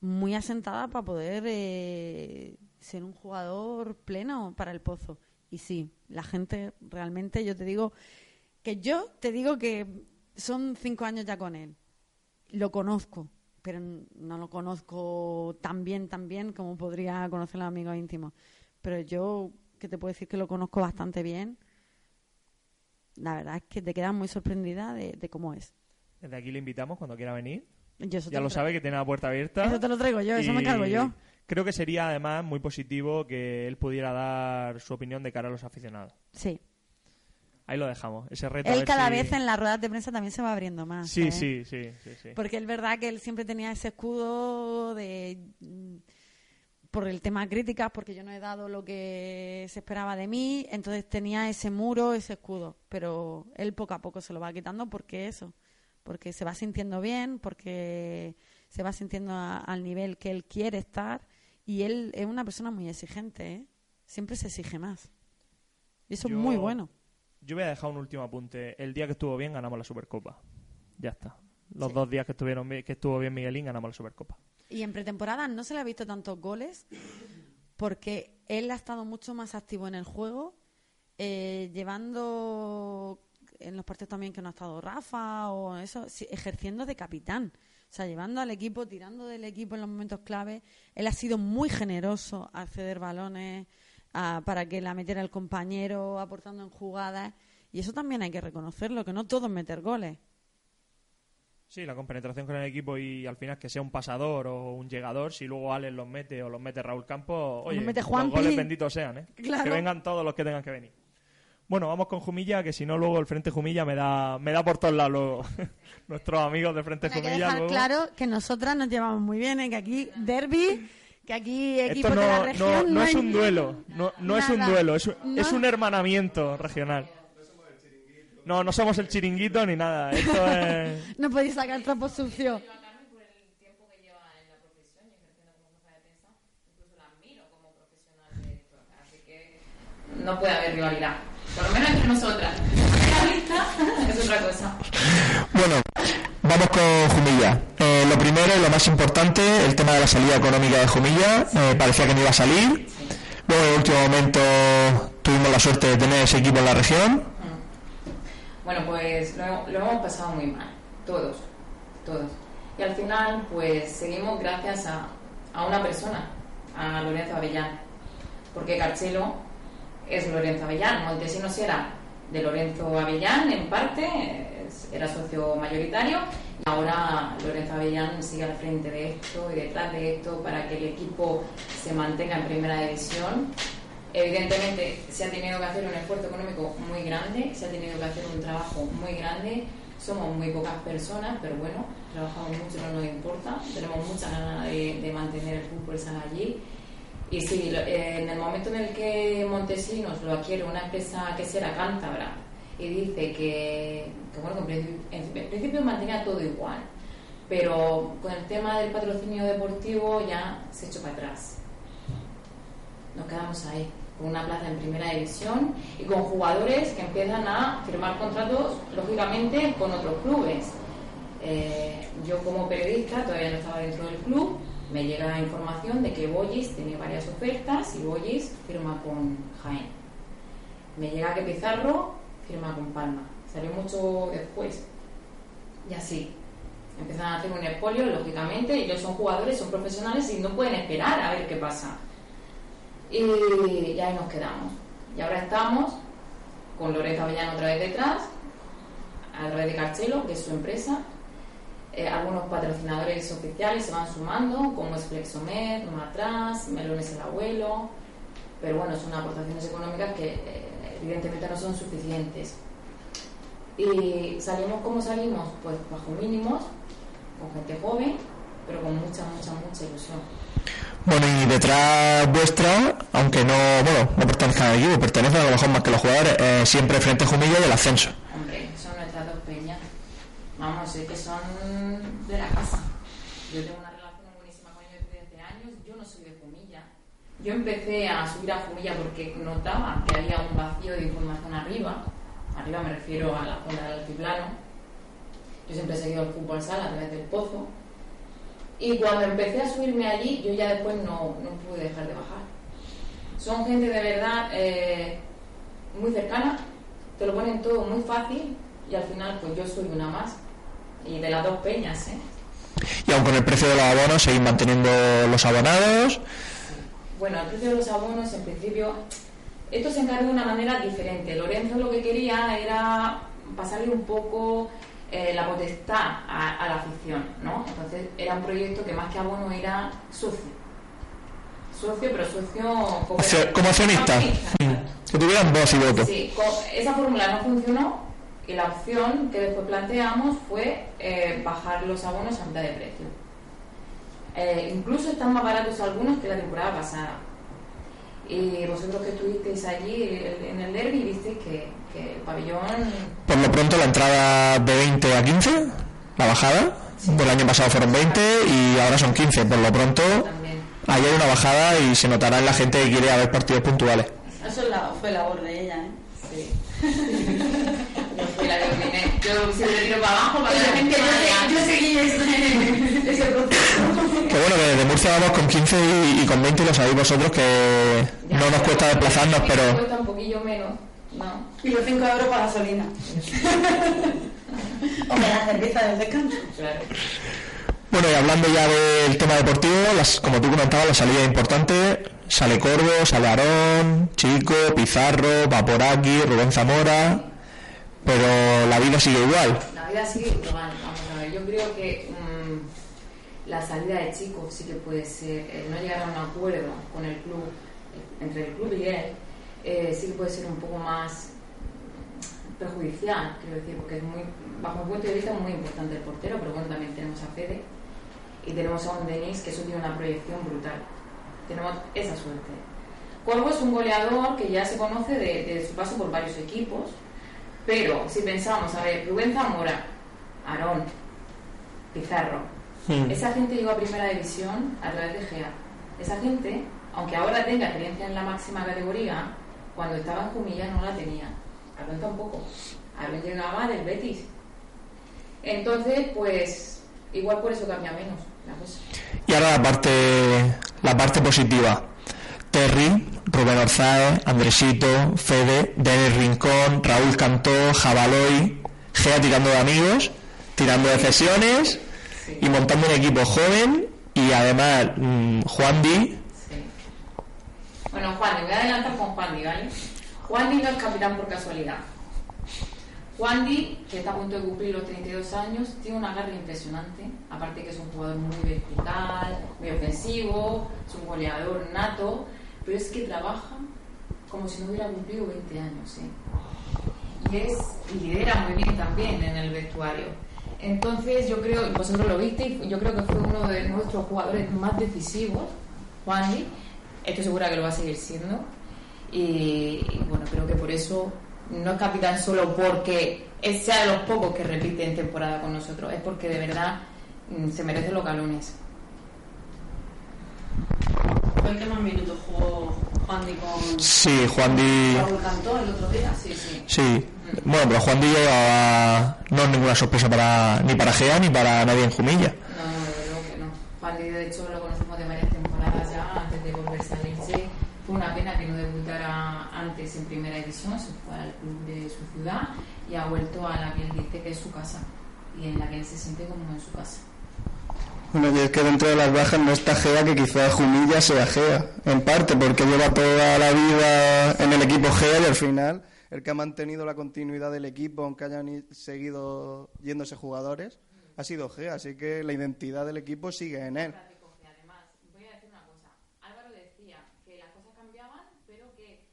Speaker 3: muy asentada para poder eh, ser un jugador pleno para el pozo. Y sí, la gente realmente, yo te digo que yo te digo que son cinco años ya con él. Lo conozco, pero no lo conozco tan bien, tan bien como podría conocer a los amigos íntimos. Pero yo, que te puedo decir que lo conozco bastante bien, la verdad es que te quedas muy sorprendida de, de cómo es.
Speaker 2: Desde aquí le invitamos cuando quiera venir.
Speaker 3: Yo
Speaker 2: Ya lo sabe que tiene la puerta abierta.
Speaker 3: Eso te lo traigo yo, eso me cargo yo.
Speaker 2: Creo que sería además muy positivo que él pudiera dar su opinión de cara a los aficionados.
Speaker 3: Sí.
Speaker 2: Ahí lo dejamos. Ese reto.
Speaker 3: Él cada
Speaker 2: si-
Speaker 3: vez en las ruedas de prensa también se va abriendo más.
Speaker 2: Sí,
Speaker 3: ¿eh?
Speaker 2: sí, sí, sí, sí.
Speaker 3: Porque es verdad que él siempre tenía ese escudo de por el tema críticas, porque yo no he dado lo que se esperaba de mí, entonces tenía ese muro, ese escudo, pero él poco a poco se lo va quitando porque eso, porque se va sintiendo bien, porque se va sintiendo a- al nivel que él quiere estar y él es una persona muy exigente, ¿eh? siempre se exige más. Y eso
Speaker 2: Yo-
Speaker 3: es muy bueno.
Speaker 2: Yo voy a dejar un último apunte. El día que estuvo bien ganamos la Supercopa. Ya está. Los
Speaker 3: Sí.
Speaker 2: dos días que estuvieron que estuvo bien Miguelín ganamos la Supercopa.
Speaker 3: Y en pretemporada no se le ha visto tantos goles porque él ha estado mucho más activo en el juego, eh, llevando en los partidos también que no ha estado Rafa o eso, ejerciendo de capitán. O sea, llevando al equipo, tirando del equipo en los momentos clave. Él ha sido muy generoso al ceder balones a- para que la metiera el compañero, aportando en jugadas. Y eso también hay que reconocerlo, que no todo es meter goles.
Speaker 2: Sí, la compenetración con el equipo y al final que sea un pasador o un llegador, si luego Alex los mete o los mete Raúl Campos, oye,
Speaker 3: mete
Speaker 2: los
Speaker 3: Juanpi.
Speaker 2: goles benditos sean, ¿eh?
Speaker 3: Claro.
Speaker 2: Que vengan todos los que tengan que venir. Bueno, vamos con Jumilla, que si no luego el Frente Jumilla me da me da por todos lados luego. nuestros amigos de Frente
Speaker 3: Hay que
Speaker 2: Jumilla
Speaker 3: dejar
Speaker 2: luego.
Speaker 3: claro que nosotras nos llevamos muy bien, ¿eh? que aquí derby, que aquí de la
Speaker 2: no,
Speaker 3: región
Speaker 2: no,
Speaker 3: no,
Speaker 2: no es un duelo, no, no es un duelo, es es un hermanamiento regional. No, no somos el chiringuito ni nada. Esto es...
Speaker 3: No podéis sacar trapo sucio.
Speaker 5: no puede haber rivalidad. Por lo menos entre nosotras. Es otra cosa.
Speaker 6: Bueno, vamos con Jumilla. Eh, lo primero y lo más importante, el tema de la salida económica de Jumilla. Eh, parecía que no iba a salir. Luego, en el último momento, tuvimos la suerte de tener ese equipo en la región.
Speaker 5: Bueno, pues lo, hemos pasado muy mal. Todos. Todos. Y al final, pues seguimos gracias a, a una persona, a Lorenzo Avellán. Porque Carchelo es Lorenzo Avellán. Montesinos era de Lorenzo Avellán en parte, era socio mayoritario ahora Lorenzo Avellán sigue al frente de esto y detrás de esto para que el equipo se mantenga en primera división. Evidentemente se ha tenido que hacer un esfuerzo económico muy grande, se ha tenido que hacer un trabajo muy grande. Somos muy pocas personas, pero bueno, trabajamos mucho, no nos importa. Tenemos muchas ganas de, de mantener el fútbol sala allí. Y sí, en el momento en el que Montesinos lo adquiere una empresa que será cántabra y dice que, bueno, en principio mantenía todo igual, pero con el tema del patrocinio deportivo ya se echó para atrás nos quedamos ahí, con una plaza en primera división y con jugadores que empiezan a firmar contratos, lógicamente, con otros clubes. Eh, yo como periodista todavía no estaba dentro del club, me llega información de que Bollis tiene varias ofertas y Bollis firma con Jaén. Me llega que Pizarro firma con Palma. Salió mucho después. Y así. Empiezan a hacer un expolio, lógicamente. Ellos son jugadores, son profesionales y no pueden esperar a ver qué pasa. Y, ahí nos quedamos. Y ahora estamos con Lorenzo Avellano otra vez detrás, a través de Carchelo, que es su empresa. Eh, algunos patrocinadores oficiales se van sumando, como es Flexomed, Matras, Melones el Abuelo. Pero bueno, son aportaciones económicas que eh, evidentemente no son suficientes. Y salimos como salimos, pues bajo mínimos, con gente joven, pero con mucha, mucha, mucha ilusión.
Speaker 2: Bueno, y detrás vuestra, aunque no, bueno, no pertenezcan al equipo, pertenecen a lo mejor más que los jugadores, eh, siempre frente a Jumilla y el ascenso.
Speaker 5: Hombre, son nuestras dos peñas. Es que son de la casa. Yo tengo una relación buenísima con ellos desde hace años. Yo no soy de Jumilla. Yo empecé a subir a Jumilla porque notaba que había un vacío de información arriba. Arriba me refiero a la zona del altiplano. Yo siempre he seguido el fútbol sala a través del pozo. Y cuando empecé a subirme allí, yo ya después no, no pude dejar de bajar. Son gente de verdad eh, muy cercana, te lo ponen todo muy fácil y al final pues yo soy una más. Y de las dos peñas, ¿eh?
Speaker 2: Y aun con el precio de los abonos, seguís manteniendo los abonados.
Speaker 5: Bueno, el precio de los abonos, en principio, esto se encargó de una manera diferente. Lorenzo lo que quería era pasarle un poco eh, la potestad a, a la afición, ¿no? Entonces era un proyecto que más que abono era socio. Socio, pero socio...
Speaker 2: Como.
Speaker 5: Accionista,
Speaker 2: Mm. Que tuvieran voz y voto.
Speaker 5: Sí, esa fórmula no funcionó y la opción que después planteamos fue eh, bajar los abonos a mitad de precio. Eh, incluso están más baratos algunos que la temporada pasada. Y vosotros que estuvisteis allí el- en el derby visteis que, que el pabellón
Speaker 2: Por lo pronto la entrada de 20 a 15, la bajada. Del año pasado fueron 20 y ahora son 15. Por lo pronto
Speaker 5: también.
Speaker 2: ahí hay una bajada y se notará en la gente que quiere ver partidos puntuales.
Speaker 3: Eso es la- fue labor de ella, ¿eh?
Speaker 5: Sí. Yo siempre tiro para abajo para que la gente vaya.
Speaker 3: seguí ese, ese proceso.
Speaker 2: Que bueno, que desde Murcia vamos con 15 y, y con 20 y lo sabéis vosotros que no nos cuesta desplazarnos, pero
Speaker 5: cuesta un poquillo menos, ¿no?
Speaker 3: Y los 5 euros para gasolina. Hombre, la cerveza del descanso.
Speaker 5: Claro.
Speaker 2: bueno, y hablando ya del tema deportivo, las, como tú comentabas, la salida es importante. Sale Corvo, sale Aarón, Chico, Pizarro, Vaporaki, Rubén Zamora, pero la vida sigue igual.
Speaker 5: La vida sigue igual, vamos a ver. Yo creo que mm, la salida de chicos sí que puede ser, el no llegar a un acuerdo con el club, eh, entre el club y él, eh, sí que puede ser un poco más perjudicial, quiero decir, porque es muy, bajo mi punto de vista es muy importante el portero, pero bueno, también tenemos a Fede y tenemos a un Denis que eso tiene una proyección brutal. Tenemos esa suerte. Corvo es un goleador que ya se conoce de su paso por varios equipos, pero si pensamos, a ver, Rubén Zamora, Aarón, Pizarro,
Speaker 2: Hmm.
Speaker 5: esa gente llegó a primera división a través de GEA. Esa gente, aunque ahora tenga experiencia en la máxima categoría, cuando estaba en Jumilla no la tenía. Aarón tampoco. Aarón llegaba del Betis. Entonces, pues, igual por eso cambia menos la cosa.
Speaker 2: Y ahora la parte, la parte positiva. Terry, Rubén Orzaez, Andresito, Fede, Denis Rincón, Raúl Cantó, Jabaloy, Gea tirando de amigos, tirando de cesiones
Speaker 5: Sí.
Speaker 2: y montando un equipo joven y además mm, Juan Di.
Speaker 5: Bueno, Juan, voy a adelantar con Juan Di, ¿vale? Juan Di no es capitán por casualidad. Juan Di, que está a punto de cumplir los 32 años, tiene una garra impresionante. Aparte que es un jugador muy vertical, muy ofensivo, es un goleador nato, pero es que trabaja como si no hubiera cumplido 20 años. ¿eh? Y, es, lidera muy bien también en el vestuario. Entonces yo creo, vosotros lo visteis, yo creo que fue uno de nuestros jugadores más decisivos, Juan Di. Estoy segura que lo va a seguir siendo. Y, bueno, creo que por eso no es capitán solo porque sea de los pocos que repite en temporada con nosotros, es porque de verdad mm, se merece los galones.
Speaker 3: ¿Fue el que más minutos jugó Juan Di con
Speaker 6: Sí, Juan Di.
Speaker 3: Raúl Cantó el otro día? Sí, sí.
Speaker 6: Sí. Bueno, pero Juan Di llevaba- no es ninguna sorpresa para ni para Gea ni para nadie en Jumilla.
Speaker 5: No, no, desde luego que no. Juan Di, de hecho, lo conocemos de varias temporadas ya, antes de volverse a Leche. Fue una pena que no debutara antes en primera división, se fue al club de su ciudad y ha vuelto a la que él dice que es su casa y en la que él se siente como en su casa.
Speaker 4: Bueno, y es que dentro de las bajas no está Gea, que quizás Jumilla sea Gea, en parte porque lleva toda la vida en el equipo Gea y al final el que ha mantenido la continuidad del equipo, aunque hayan seguido yéndose jugadores, ha sido Gea, así que la identidad del equipo sigue en él.
Speaker 5: Decía que las cosas cambiaban, pero que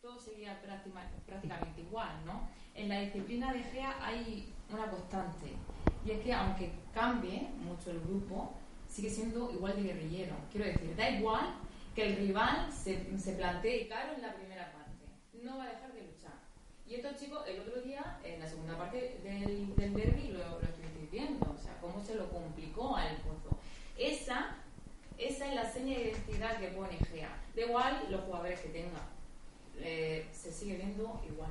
Speaker 5: todo seguía prácticamente igual, ¿no? En la disciplina de GEA hay una constante. Y es que aunque cambie mucho el grupo, sigue siendo igual de guerrillero. Quiero decir, da igual que el rival se, se plantee caro en la primera parte. No va a dejar de luchar. Y estos chicos, el otro día, en la segunda parte del, del derby, lo, lo estuvisteis viendo. O sea, cómo se lo complicó al Pozo. Esa, esa es la seña de identidad que pone GEA. Da igual los jugadores que tenga. Eh, se sigue viendo igual.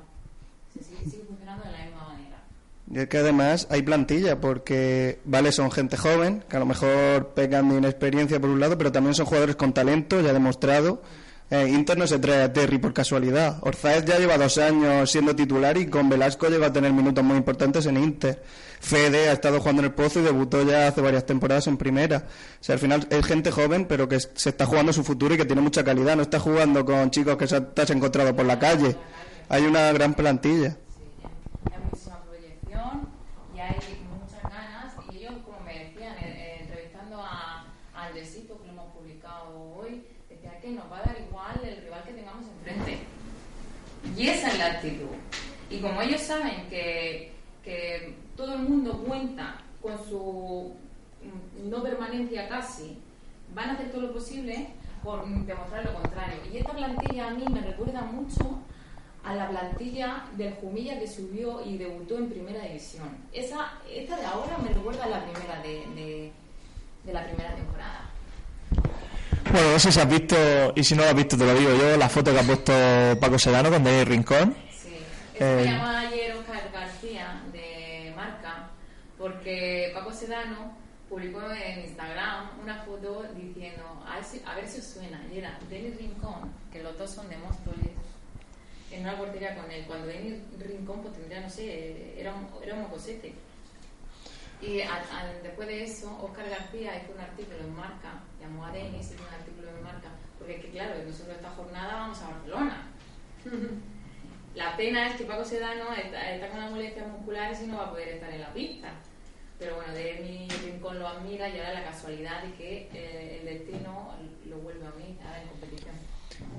Speaker 5: Se sigue, sigue funcionando de la misma manera.
Speaker 4: Y es que además hay plantilla, porque, vale, son gente joven, que a lo mejor pecan de inexperiencia por un lado, pero también son jugadores con talento, ya demostrado. Eh, Inter no se trae a Terry por casualidad. Orzáez ya lleva dos años siendo titular y con Velasco llegó a tener minutos muy importantes en Inter. Fede ha estado jugando en el Pozo y debutó ya hace varias temporadas en primera. O sea, al final es gente joven, pero que se está jugando su futuro y que tiene mucha calidad. No está jugando con chicos que se- has encontrado por la calle. Hay una gran plantilla.
Speaker 5: hay muchísima proyección y hay muchas ganas y ellos como me decían eh, eh, entrevistando a, a Andresito que lo hemos publicado hoy decían que nos va a dar igual el rival que tengamos enfrente y esa es la actitud y como ellos saben que, que todo el mundo cuenta con su no permanencia casi van a hacer todo lo posible por demostrar lo contrario y esta plantilla a mí me recuerda mucho a la plantilla del Jumilla que subió y debutó en primera división. Esa, esta de ahora me recuerda a la primera de, de la primera temporada.
Speaker 6: Bueno, no sé si has visto, y si no lo has visto te lo digo yo, la foto que ha puesto Paco Sedano con Denis Rincón.
Speaker 5: Sí. Eso me
Speaker 6: Eh,
Speaker 5: llamó ayer Oscar García de Marca, porque Paco Sedano publicó en Instagram una foto diciendo, a ver si, a ver si os suena, y era Denis Rincón, que los dos son de Móstoles, en una portería con él. Cuando Denis Rincón pues tendría, no sé, era un, era un mocosete. Y a- a- después de eso, Oscar García hizo un artículo en Marca, llamó a Denis, hizo un artículo en Marca, porque es que claro, nosotros esta jornada vamos a Barcelona. La pena es que Paco Sedano está, está con las molestias musculares y no va a poder estar en la pista. Pero bueno, de mi rincón lo admira y ahora la casualidad de que eh, el destino lo vuelve a mí ahora en competición.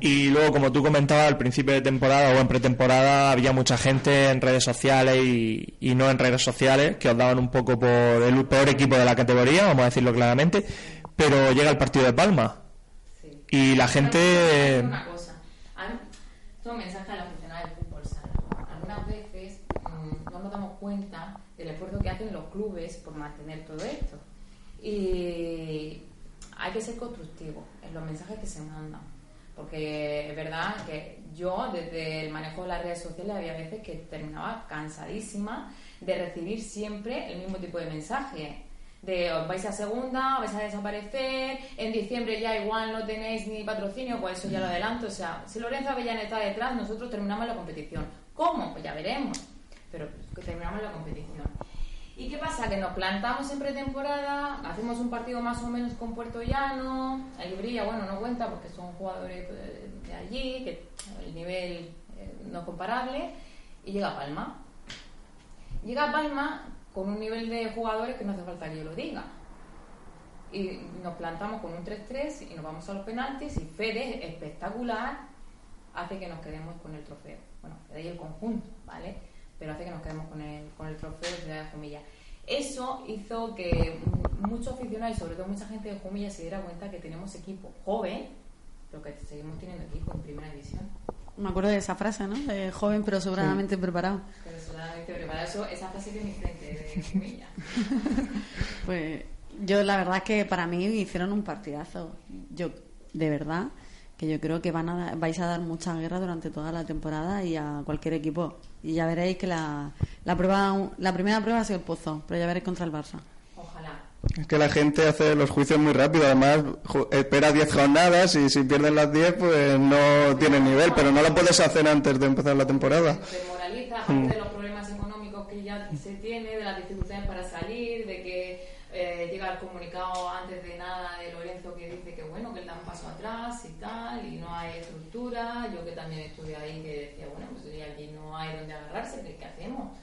Speaker 6: Y luego, como tú comentabas, al principio de temporada o en pretemporada había mucha gente en redes sociales y, y no en redes sociales que os daban un poco por el peor equipo de la categoría, vamos a decirlo claramente, pero llega el partido de Palma
Speaker 5: Sí.
Speaker 6: y la gente...
Speaker 5: Una cosa, un mensaje a la aficionada del fútbol sala. Algunas veces mm, no nos damos cuenta del esfuerzo que hacen los clubes por mantener todo esto. Y hay que ser constructivo en los mensajes que se mandan. Porque es verdad que yo, desde el manejo de las redes sociales, había veces que terminaba cansadísima de recibir siempre el mismo tipo de mensaje. De os vais a segunda, vais a desaparecer, en diciembre ya igual no tenéis ni patrocinio, pues eso ya lo adelanto. O sea, si Lorenzo Avellana está detrás, nosotros terminamos la competición. ¿Cómo? Pues ya veremos. Pero que terminamos la competición. ¿Y qué pasa? Que nos plantamos en pretemporada, hacemos un partido más o menos con Puerto Llano, ahí brilla, bueno, no cuenta porque son jugadores eh, de allí, que el nivel eh, no es comparable, y llega Palma. Llega Palma con un nivel de jugadores que no hace falta que yo lo diga. Y nos plantamos con un 3-3 y nos vamos a los penaltis y Fede, espectacular, hace que nos quedemos con el trofeo. Bueno, Fede y el conjunto, ¿vale? Pero hace que nos quedemos con el, con el trofeo de Ciudad de Jumilla. Eso hizo que muchos aficionados y sobre todo mucha gente de Jumilla se diera cuenta que tenemos equipo joven, pero que seguimos teniendo equipo en primera división.
Speaker 3: Me acuerdo de esa frase, ¿no? De joven pero sobradamente preparado.
Speaker 5: Pero solamente preparado eso, esa frase que mi frente de Jumilla.
Speaker 3: Pues yo la verdad es que para mí hicieron un partidazo. Yo, de verdad, que yo creo que van a, vais a dar mucha guerra durante toda la temporada y a cualquier equipo. Y ya veréis que la, la, prueba, la primera prueba ha sido el Pozo, pero ya veréis contra el Barça.
Speaker 5: Ojalá.
Speaker 4: Es que la gente hace los juicios muy rápido, además espera 10 jornadas y si pierden las 10 pues no tienen nivel, pero no lo puedes hacer antes de empezar la temporada.
Speaker 5: Se moraliza, aparte de los problemas económicos que ya se tiene, de las dificultades para salir, de que eh, llega el comunicado antes de nada de Lorenzo que dice que bueno, que él da un paso atrás y tal, y no hay estructura. Yo que también estuve ahí, que decía, bueno, pues aquí no hay donde agarrarse, ¿qué, qué hacemos?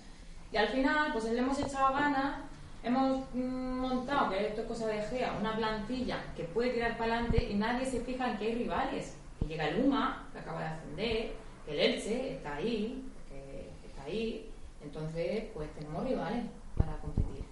Speaker 5: Y al final, pues le hemos echado ganas, hemos mm, montado, que esto es cosa de Gea, una plantilla que puede tirar para adelante y nadie se fija en que hay rivales. Que llega el UMA, que acaba de ascender, que el Elche está ahí, que está ahí. Entonces, pues tenemos rivales para competir.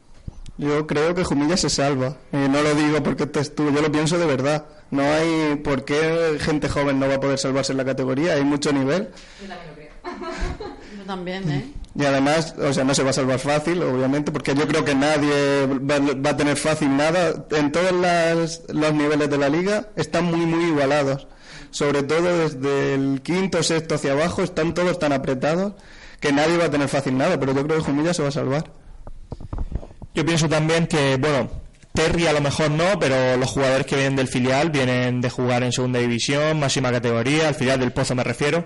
Speaker 4: Yo creo que Jumilla se salva. Y no lo digo porque estés tú, yo lo pienso de verdad. No hay por qué gente joven no va a poder salvarse en la categoría, hay mucho nivel.
Speaker 5: Yo también lo creo.
Speaker 3: Yo también, ¿eh?
Speaker 4: Y además, o sea, no se va a salvar fácil, obviamente, porque yo creo que nadie va, va a tener fácil nada. En todos las- los niveles de la liga están muy, muy igualados. Sobre todo desde el quinto, sexto hacia abajo, están todos tan apretados que nadie va a tener fácil nada, pero yo creo que Jumilla se va a salvar.
Speaker 2: Yo pienso también que, bueno, Terry a lo mejor no, pero los jugadores que vienen del filial vienen de jugar en segunda división, máxima categoría, al filial del Pozo me refiero,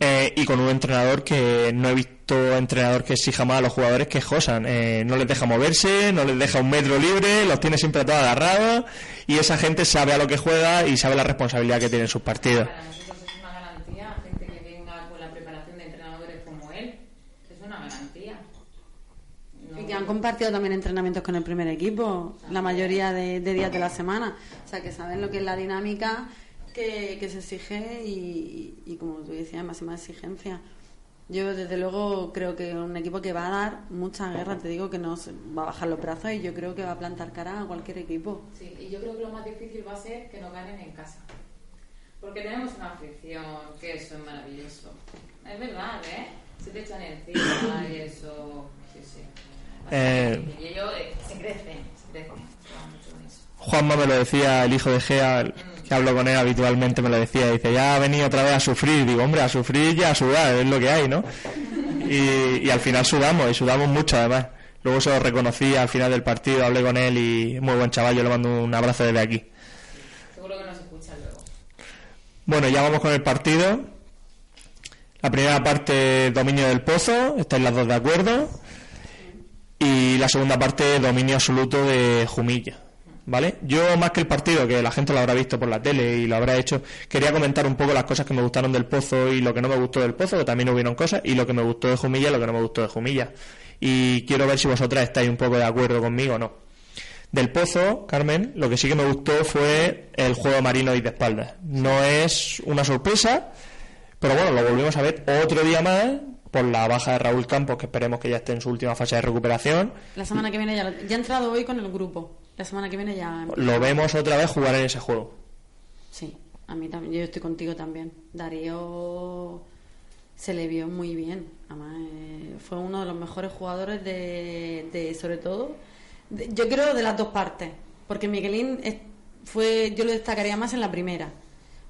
Speaker 2: eh, y con un entrenador que no he visto entrenador que exija más a los jugadores que Josan. Eh, no les deja moverse, no les deja un metro libre, los tiene siempre a todos agarrados, y esa gente sabe a lo que juega y sabe la responsabilidad que tiene en sus partidos.
Speaker 5: Para nosotros es una garantía, gente que venga con la preparación de entrenadores como él, es una garantía. No-
Speaker 3: Y que han compartido también entrenamientos con el primer equipo, la mayoría de, días de la semana. O sea, que saben lo que es la dinámica que, se exige y, como tú decías, máxima exigencia. Yo, desde luego, creo que un equipo que va a dar mucha guerra, te digo que no se- va a bajar los brazos y yo creo que va a plantar cara a cualquier equipo.
Speaker 5: Sí, y yo creo que lo más difícil va a ser que nos ganen en casa. Porque tenemos una afición, que eso es maravilloso. Es verdad, ¿eh? Se te echan encima y eso. Sí, sí.
Speaker 2: Eh.
Speaker 5: Y eh, se se.
Speaker 2: Juanma me lo decía, el hijo de Gea, el que hablo con él habitualmente, me lo decía, dice, ya ha venido otra vez a sufrir. Digo, hombre, a sufrir y a sudar, es lo que hay, ¿no? Y, y al final sudamos, y sudamos mucho además. Luego se lo reconocí al final del partido, hablé con él y muy buen chaval, yo le mando un abrazo desde aquí.
Speaker 5: Seguro que nos escuchan luego.
Speaker 2: Bueno, ya vamos con el partido. La primera parte, dominio del pozo, estáis las dos de acuerdo. Y la segunda parte, dominio absoluto de Jumilla. ¿Vale? Yo, más que el partido, que la gente lo habrá visto por la tele y lo habrá hecho, quería comentar un poco las cosas que me gustaron del pozo y lo que no me gustó del pozo, que también hubieron cosas, y lo que me gustó de Jumilla y lo que no me gustó de Jumilla. Y quiero ver si vosotras estáis un poco de acuerdo conmigo o no. Del Pozo, Carmen, lo que sí que me gustó fue el juego marino y de espaldas. No es una sorpresa, pero bueno, lo volvimos a ver otro día más por la baja de Raúl Campos, que esperemos que ya esté en su última fase de recuperación.
Speaker 3: La semana que viene ya, ya he entrado hoy con el grupo. La semana que viene ya.
Speaker 2: Lo vemos otra vez jugar en ese juego.
Speaker 3: Sí, a mí también. Yo estoy contigo también. Darío se le vio muy bien. Además, eh, fue uno de los mejores jugadores de, de sobre todo, de- yo creo de las dos partes. Porque Miguelín es- fue, yo lo destacaría más en la primera.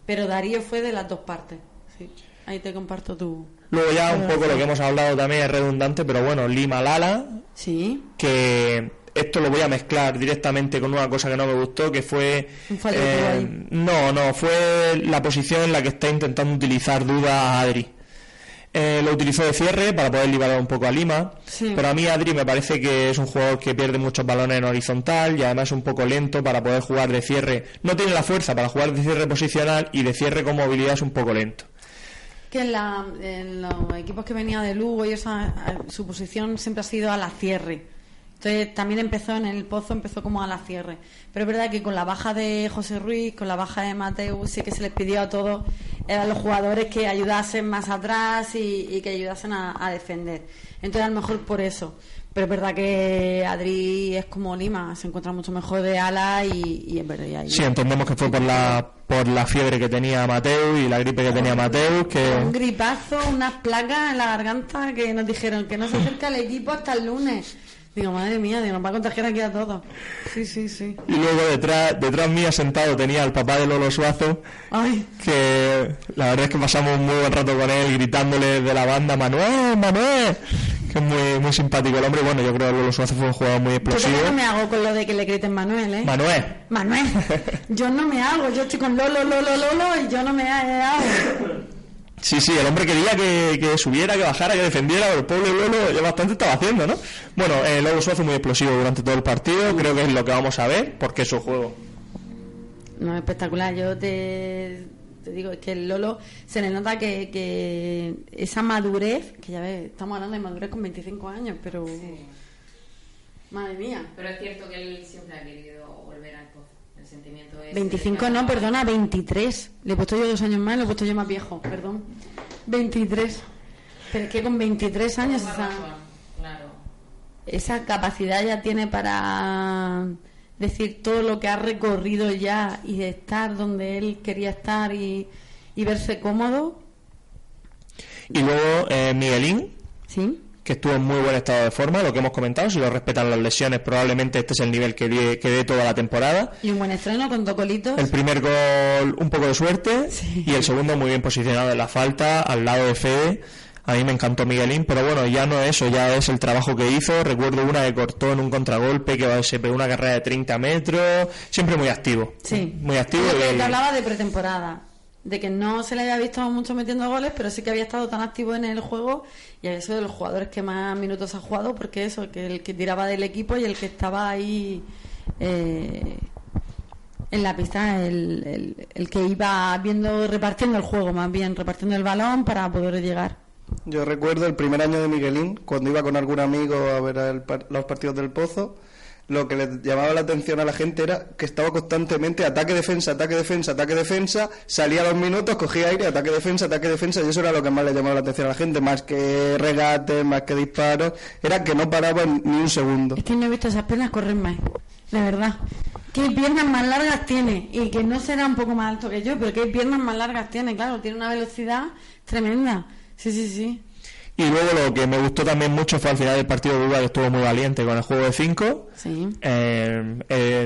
Speaker 3: Pero Darío fue de las dos partes. Sí, ahí te comparto tu.
Speaker 2: Luego ya un poco lo que hemos hablado también es redundante, pero bueno, Lima Lala,
Speaker 3: Sí,
Speaker 2: que esto lo voy a mezclar directamente con una cosa que no me gustó, que fue...
Speaker 3: Ahí.
Speaker 2: no, no, fue la posición en la que está intentando utilizar duda a Adri. Eh, lo utilizó de cierre para poder liberar un poco a Lima,
Speaker 3: Sí.
Speaker 2: pero a mí Adri me parece que es un jugador que pierde muchos balones en horizontal y además es un poco lento para poder jugar de cierre. No tiene la fuerza para jugar de cierre posicional y de cierre con movilidad es un poco lento.
Speaker 3: Que en, la- en los equipos que venía de Lugo y esa, a- su posición siempre ha sido a la cierre. Entonces también empezó en el pozo, empezó como a la cierre. Pero es verdad que con la baja de José Ruiz, con la baja de Mateo, sí que se les pidió a todos, eran los jugadores que ayudasen más atrás y, y que ayudasen a, a defender. Entonces a lo mejor por eso. Pero es verdad que Adri es como Lima, se encuentra mucho mejor de ala y, y es verdad. y ahí-
Speaker 2: Sí, entendemos que fue por la por la fiebre que tenía Mateu y la gripe que tenía Mateu,
Speaker 3: Un
Speaker 2: que
Speaker 3: gripazo, unas placas en la garganta que nos dijeron que no se acerca el equipo hasta el lunes. Digo, madre mía, digo, nos va a contagiar aquí a todos. Sí, sí, sí.
Speaker 2: y luego detrás detrás mía sentado tenía al papá de Lolo Suazo,
Speaker 3: Ay,
Speaker 2: que la verdad es que pasamos un muy buen rato con él gritándole de la banda Manuel, Manuel, que es muy muy simpático el hombre. Bueno, yo creo que Lolo Suazo fue un jugador muy
Speaker 3: yo
Speaker 2: explosivo.
Speaker 3: también no me hago con lo de que le griten Manuel, ¿eh?
Speaker 2: Manuel,
Speaker 3: Manuel, yo no me hago, yo estoy con Lolo, Lolo, Lolo y yo no me hago.
Speaker 2: Sí, sí, el hombre quería que, que subiera, que bajara, que defendiera, pero el pobre Lolo ya bastante estaba haciendo, ¿no? Bueno, eh, Lolo Suazo muy explosivo durante todo el partido, creo que es lo que vamos a ver, porque es su juego.
Speaker 3: No, espectacular. Yo te, te digo, es que el Lolo se le nota que, que esa madurez, que ya ves, estamos hablando de madurez con 25 años, pero. Madre mía.
Speaker 5: Pero es cierto que él siempre ha querido volver al pozo. El sentimiento es.
Speaker 3: 25 no, perdona, 23. Le he puesto yo dos años más, le he puesto yo más viejo, perdón. 23. Pero es que con 23 años esa,
Speaker 5: Claro.
Speaker 3: esa capacidad ya tiene para decir todo lo que ha recorrido ya y de estar donde él quería estar y, y verse cómodo.
Speaker 2: Y luego eh, Miguelín,
Speaker 3: ¿Sí?
Speaker 2: que estuvo en muy buen estado de forma, lo que hemos comentado, si lo respetan las lesiones, probablemente este es el nivel que dé que dé toda la temporada.
Speaker 3: Y un buen estreno con Tocolitos.
Speaker 2: El primer gol un poco de suerte
Speaker 3: Sí.
Speaker 2: y el segundo muy bien posicionado en la falta, al lado de Fede. A mí me encantó Miguelín, pero bueno, ya no eso, ya es el trabajo que hizo. Recuerdo una que cortó en un contragolpe, que se pegó una carrera de 30 metros, siempre muy activo.
Speaker 3: Sí.
Speaker 2: Muy activo.
Speaker 3: Lo que
Speaker 2: y-
Speaker 3: te hablaba de pretemporada. De que no se le había visto mucho metiendo goles, pero sí que había estado tan activo en el juego y había sido de los jugadores que más minutos ha jugado, porque eso, que el que tiraba del equipo y el que estaba ahí eh, en la pista, el, el- el que iba viendo, repartiendo el juego más bien, repartiendo el balón para poder llegar.
Speaker 4: Yo recuerdo el primer año de Miguelín, cuando iba con algún amigo a ver los partidos del Pozo, lo que le llamaba la atención a la gente era que estaba constantemente ataque, defensa, ataque, defensa, ataque, defensa, salía dos minutos, cogía aire, ataque, defensa, ataque, defensa, y eso era lo que más le llamaba la atención a la gente, más que regates, más que disparos, era que no paraba ni un segundo.
Speaker 3: Es que no he visto esas piernas correr más, de verdad. ¿Qué piernas más largas tiene? Y que no será un poco más alto que yo, pero qué piernas más largas tiene, claro, tiene una velocidad tremenda. Sí, sí, sí.
Speaker 2: Y luego lo que me gustó también mucho fue al final del partido de Uruguay, que estuvo muy valiente con el juego de 5.
Speaker 3: Sí.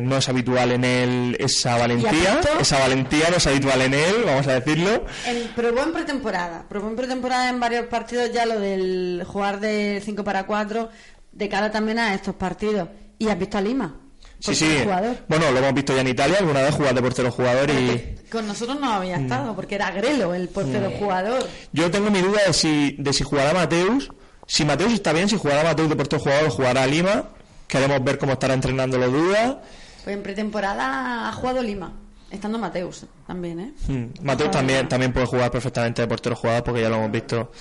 Speaker 2: no es habitual en él esa valentía, esa valentía no es habitual en él, vamos a decirlo.
Speaker 3: En, probó en pretemporada, probó en pretemporada en varios partidos ya lo del jugar de 5 para 4 de cara también a estos partidos. Y has visto a Lima.
Speaker 2: Sí, sí.
Speaker 3: jugador.
Speaker 2: Bueno, lo hemos visto ya en Italia, alguna vez jugar de portero jugador y
Speaker 3: Con nosotros no había
Speaker 2: Mm.
Speaker 3: estado, porque era Grelo el portero jugador.
Speaker 2: yo tengo mi duda de si, de si jugará Mateus. Si Mateus está bien, si jugará Mateus de portero jugador jugará Lima. Queremos ver cómo estará entrenando los dudas.
Speaker 3: Pues en pretemporada ha jugado Lima, estando Mateus también, ¿eh?
Speaker 2: Mm, Mateus también, también puede jugar perfectamente de portero jugador porque ya lo hemos visto.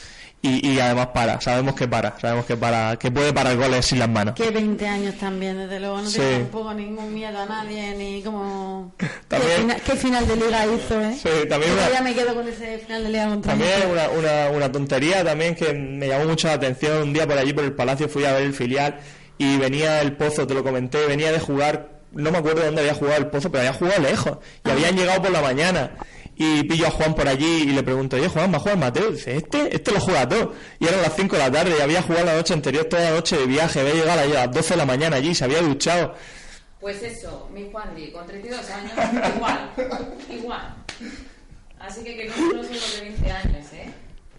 Speaker 2: Y, y además para, sabemos que para, sabemos que para, que puede parar goles sin las manos.
Speaker 3: Que 20 años también, desde luego, no
Speaker 2: Sí.
Speaker 3: tiene tampoco ningún miedo a nadie, ni como...
Speaker 2: También-
Speaker 3: ¿Qué, fina- qué final de liga hizo, eh?
Speaker 2: Sí, también una-
Speaker 3: me quedo con ese final de liga contra
Speaker 2: También una, una, una tontería también que me llamó mucho la atención. Un día por allí, por el Palacio, fui a ver el filial y venía el Pozo, te lo comenté, venía de jugar, no me acuerdo dónde había jugado el Pozo, pero había jugado lejos y habían llegado por la mañana. Y pillo a Juan por allí y le pregunto, oye Juan, ¿va a jugar Mateo? Dice, este, este lo juega todo. Y eran las 5 de la tarde y había jugado la noche anterior, toda la noche de viaje, había llegado a las 12 de la mañana allí, se había duchado.
Speaker 5: Pues eso, mi Juanri, con 32 años, igual, igual. Así que que no solo son los de 20 años, ¿eh?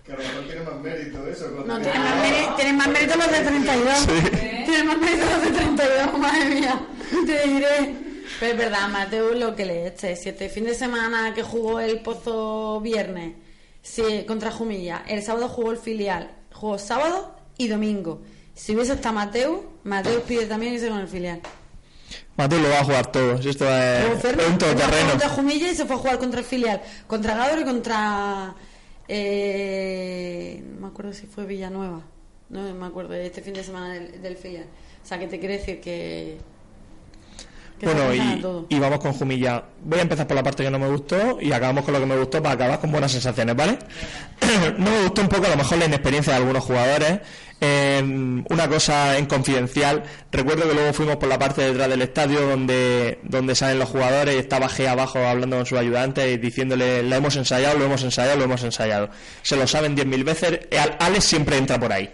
Speaker 4: Que a lo mejor tiene más mérito eso.
Speaker 3: No, tienen más, mérito, tienen más mérito los de 32. Tienen más mérito los de 32, madre mía. Te diré. Pero es verdad, Mateo, lo que le eche. Si este fin de semana que jugó el Pozo viernes sí, contra Jumilla, el sábado jugó el filial, jugó sábado y domingo. Si hubiese estado Mateo, Mateo pide también irse con el filial.
Speaker 2: Mateo lo va a jugar todo. Si Esto es,
Speaker 3: Fernández
Speaker 2: un todoterreno.
Speaker 3: contra Jumilla y se fue a jugar contra el filial, contra Gador y contra Eh, no me acuerdo si fue Villanueva. No me acuerdo, este fin de semana del, del filial. O sea, que te quiere decir que.
Speaker 2: Bueno, y, vamos con Jumilla. Voy a empezar por la parte que no me gustó y acabamos con lo que me gustó para acabar con buenas sensaciones, ¿vale? no me gustó un poco a lo mejor la inexperiencia de algunos jugadores. Eh, una cosa en confidencial, recuerdo que luego fuimos por la parte de detrás del estadio donde, donde salen los jugadores y estaba G abajo hablando con sus ayudantes y diciéndole lo hemos ensayado, lo hemos ensayado, lo hemos ensayado. Se lo saben 10.000 veces, Al- Alex siempre entra por ahí.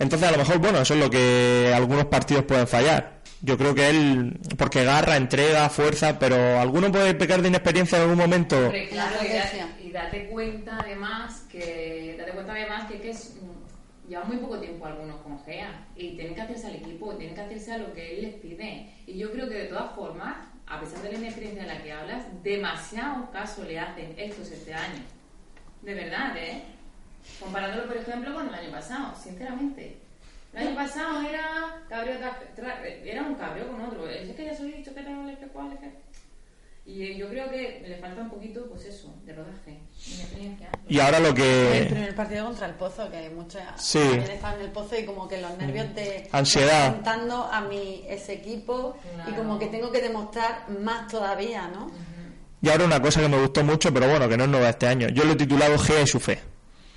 Speaker 2: Entonces, a lo mejor, bueno, eso es lo que algunos partidos pueden fallar. Yo creo que él, porque garra, entrega, fuerza, pero alguno puede pecar de inexperiencia en algún momento.
Speaker 5: Hombre, claro, y, date cuenta además que date cuenta además que, que es, llevan muy poco tiempo algunos con GEA y tienen que hacerse al equipo, tienen que hacerse a lo que él les pide. Y yo creo que de todas formas, a pesar de la inexperiencia de la que hablas, demasiado caso le hacen estos este año. De verdad, ¿eh? Comparándolo, por ejemplo, con el año pasado, sinceramente. El año pasado era tra- era un cabreo con otro. Es que ya os he dicho que era el que cual, es que... Y eh, yo creo que le falta un poquito, pues eso, de rodaje.
Speaker 2: Y ahora lo
Speaker 3: El
Speaker 2: que.
Speaker 3: primer partido contra el Pozo, que muchos
Speaker 2: Sí.
Speaker 3: estaban en el Pozo y como que los nervios de
Speaker 2: Ansiedad.
Speaker 3: enfrentando a mi ese equipo y
Speaker 5: Claro.
Speaker 3: como que tengo que demostrar más todavía, ¿no?
Speaker 2: Y ahora una cosa que me gustó mucho, pero bueno, que no es nueva este año. Yo lo he titulado Gea y su fe.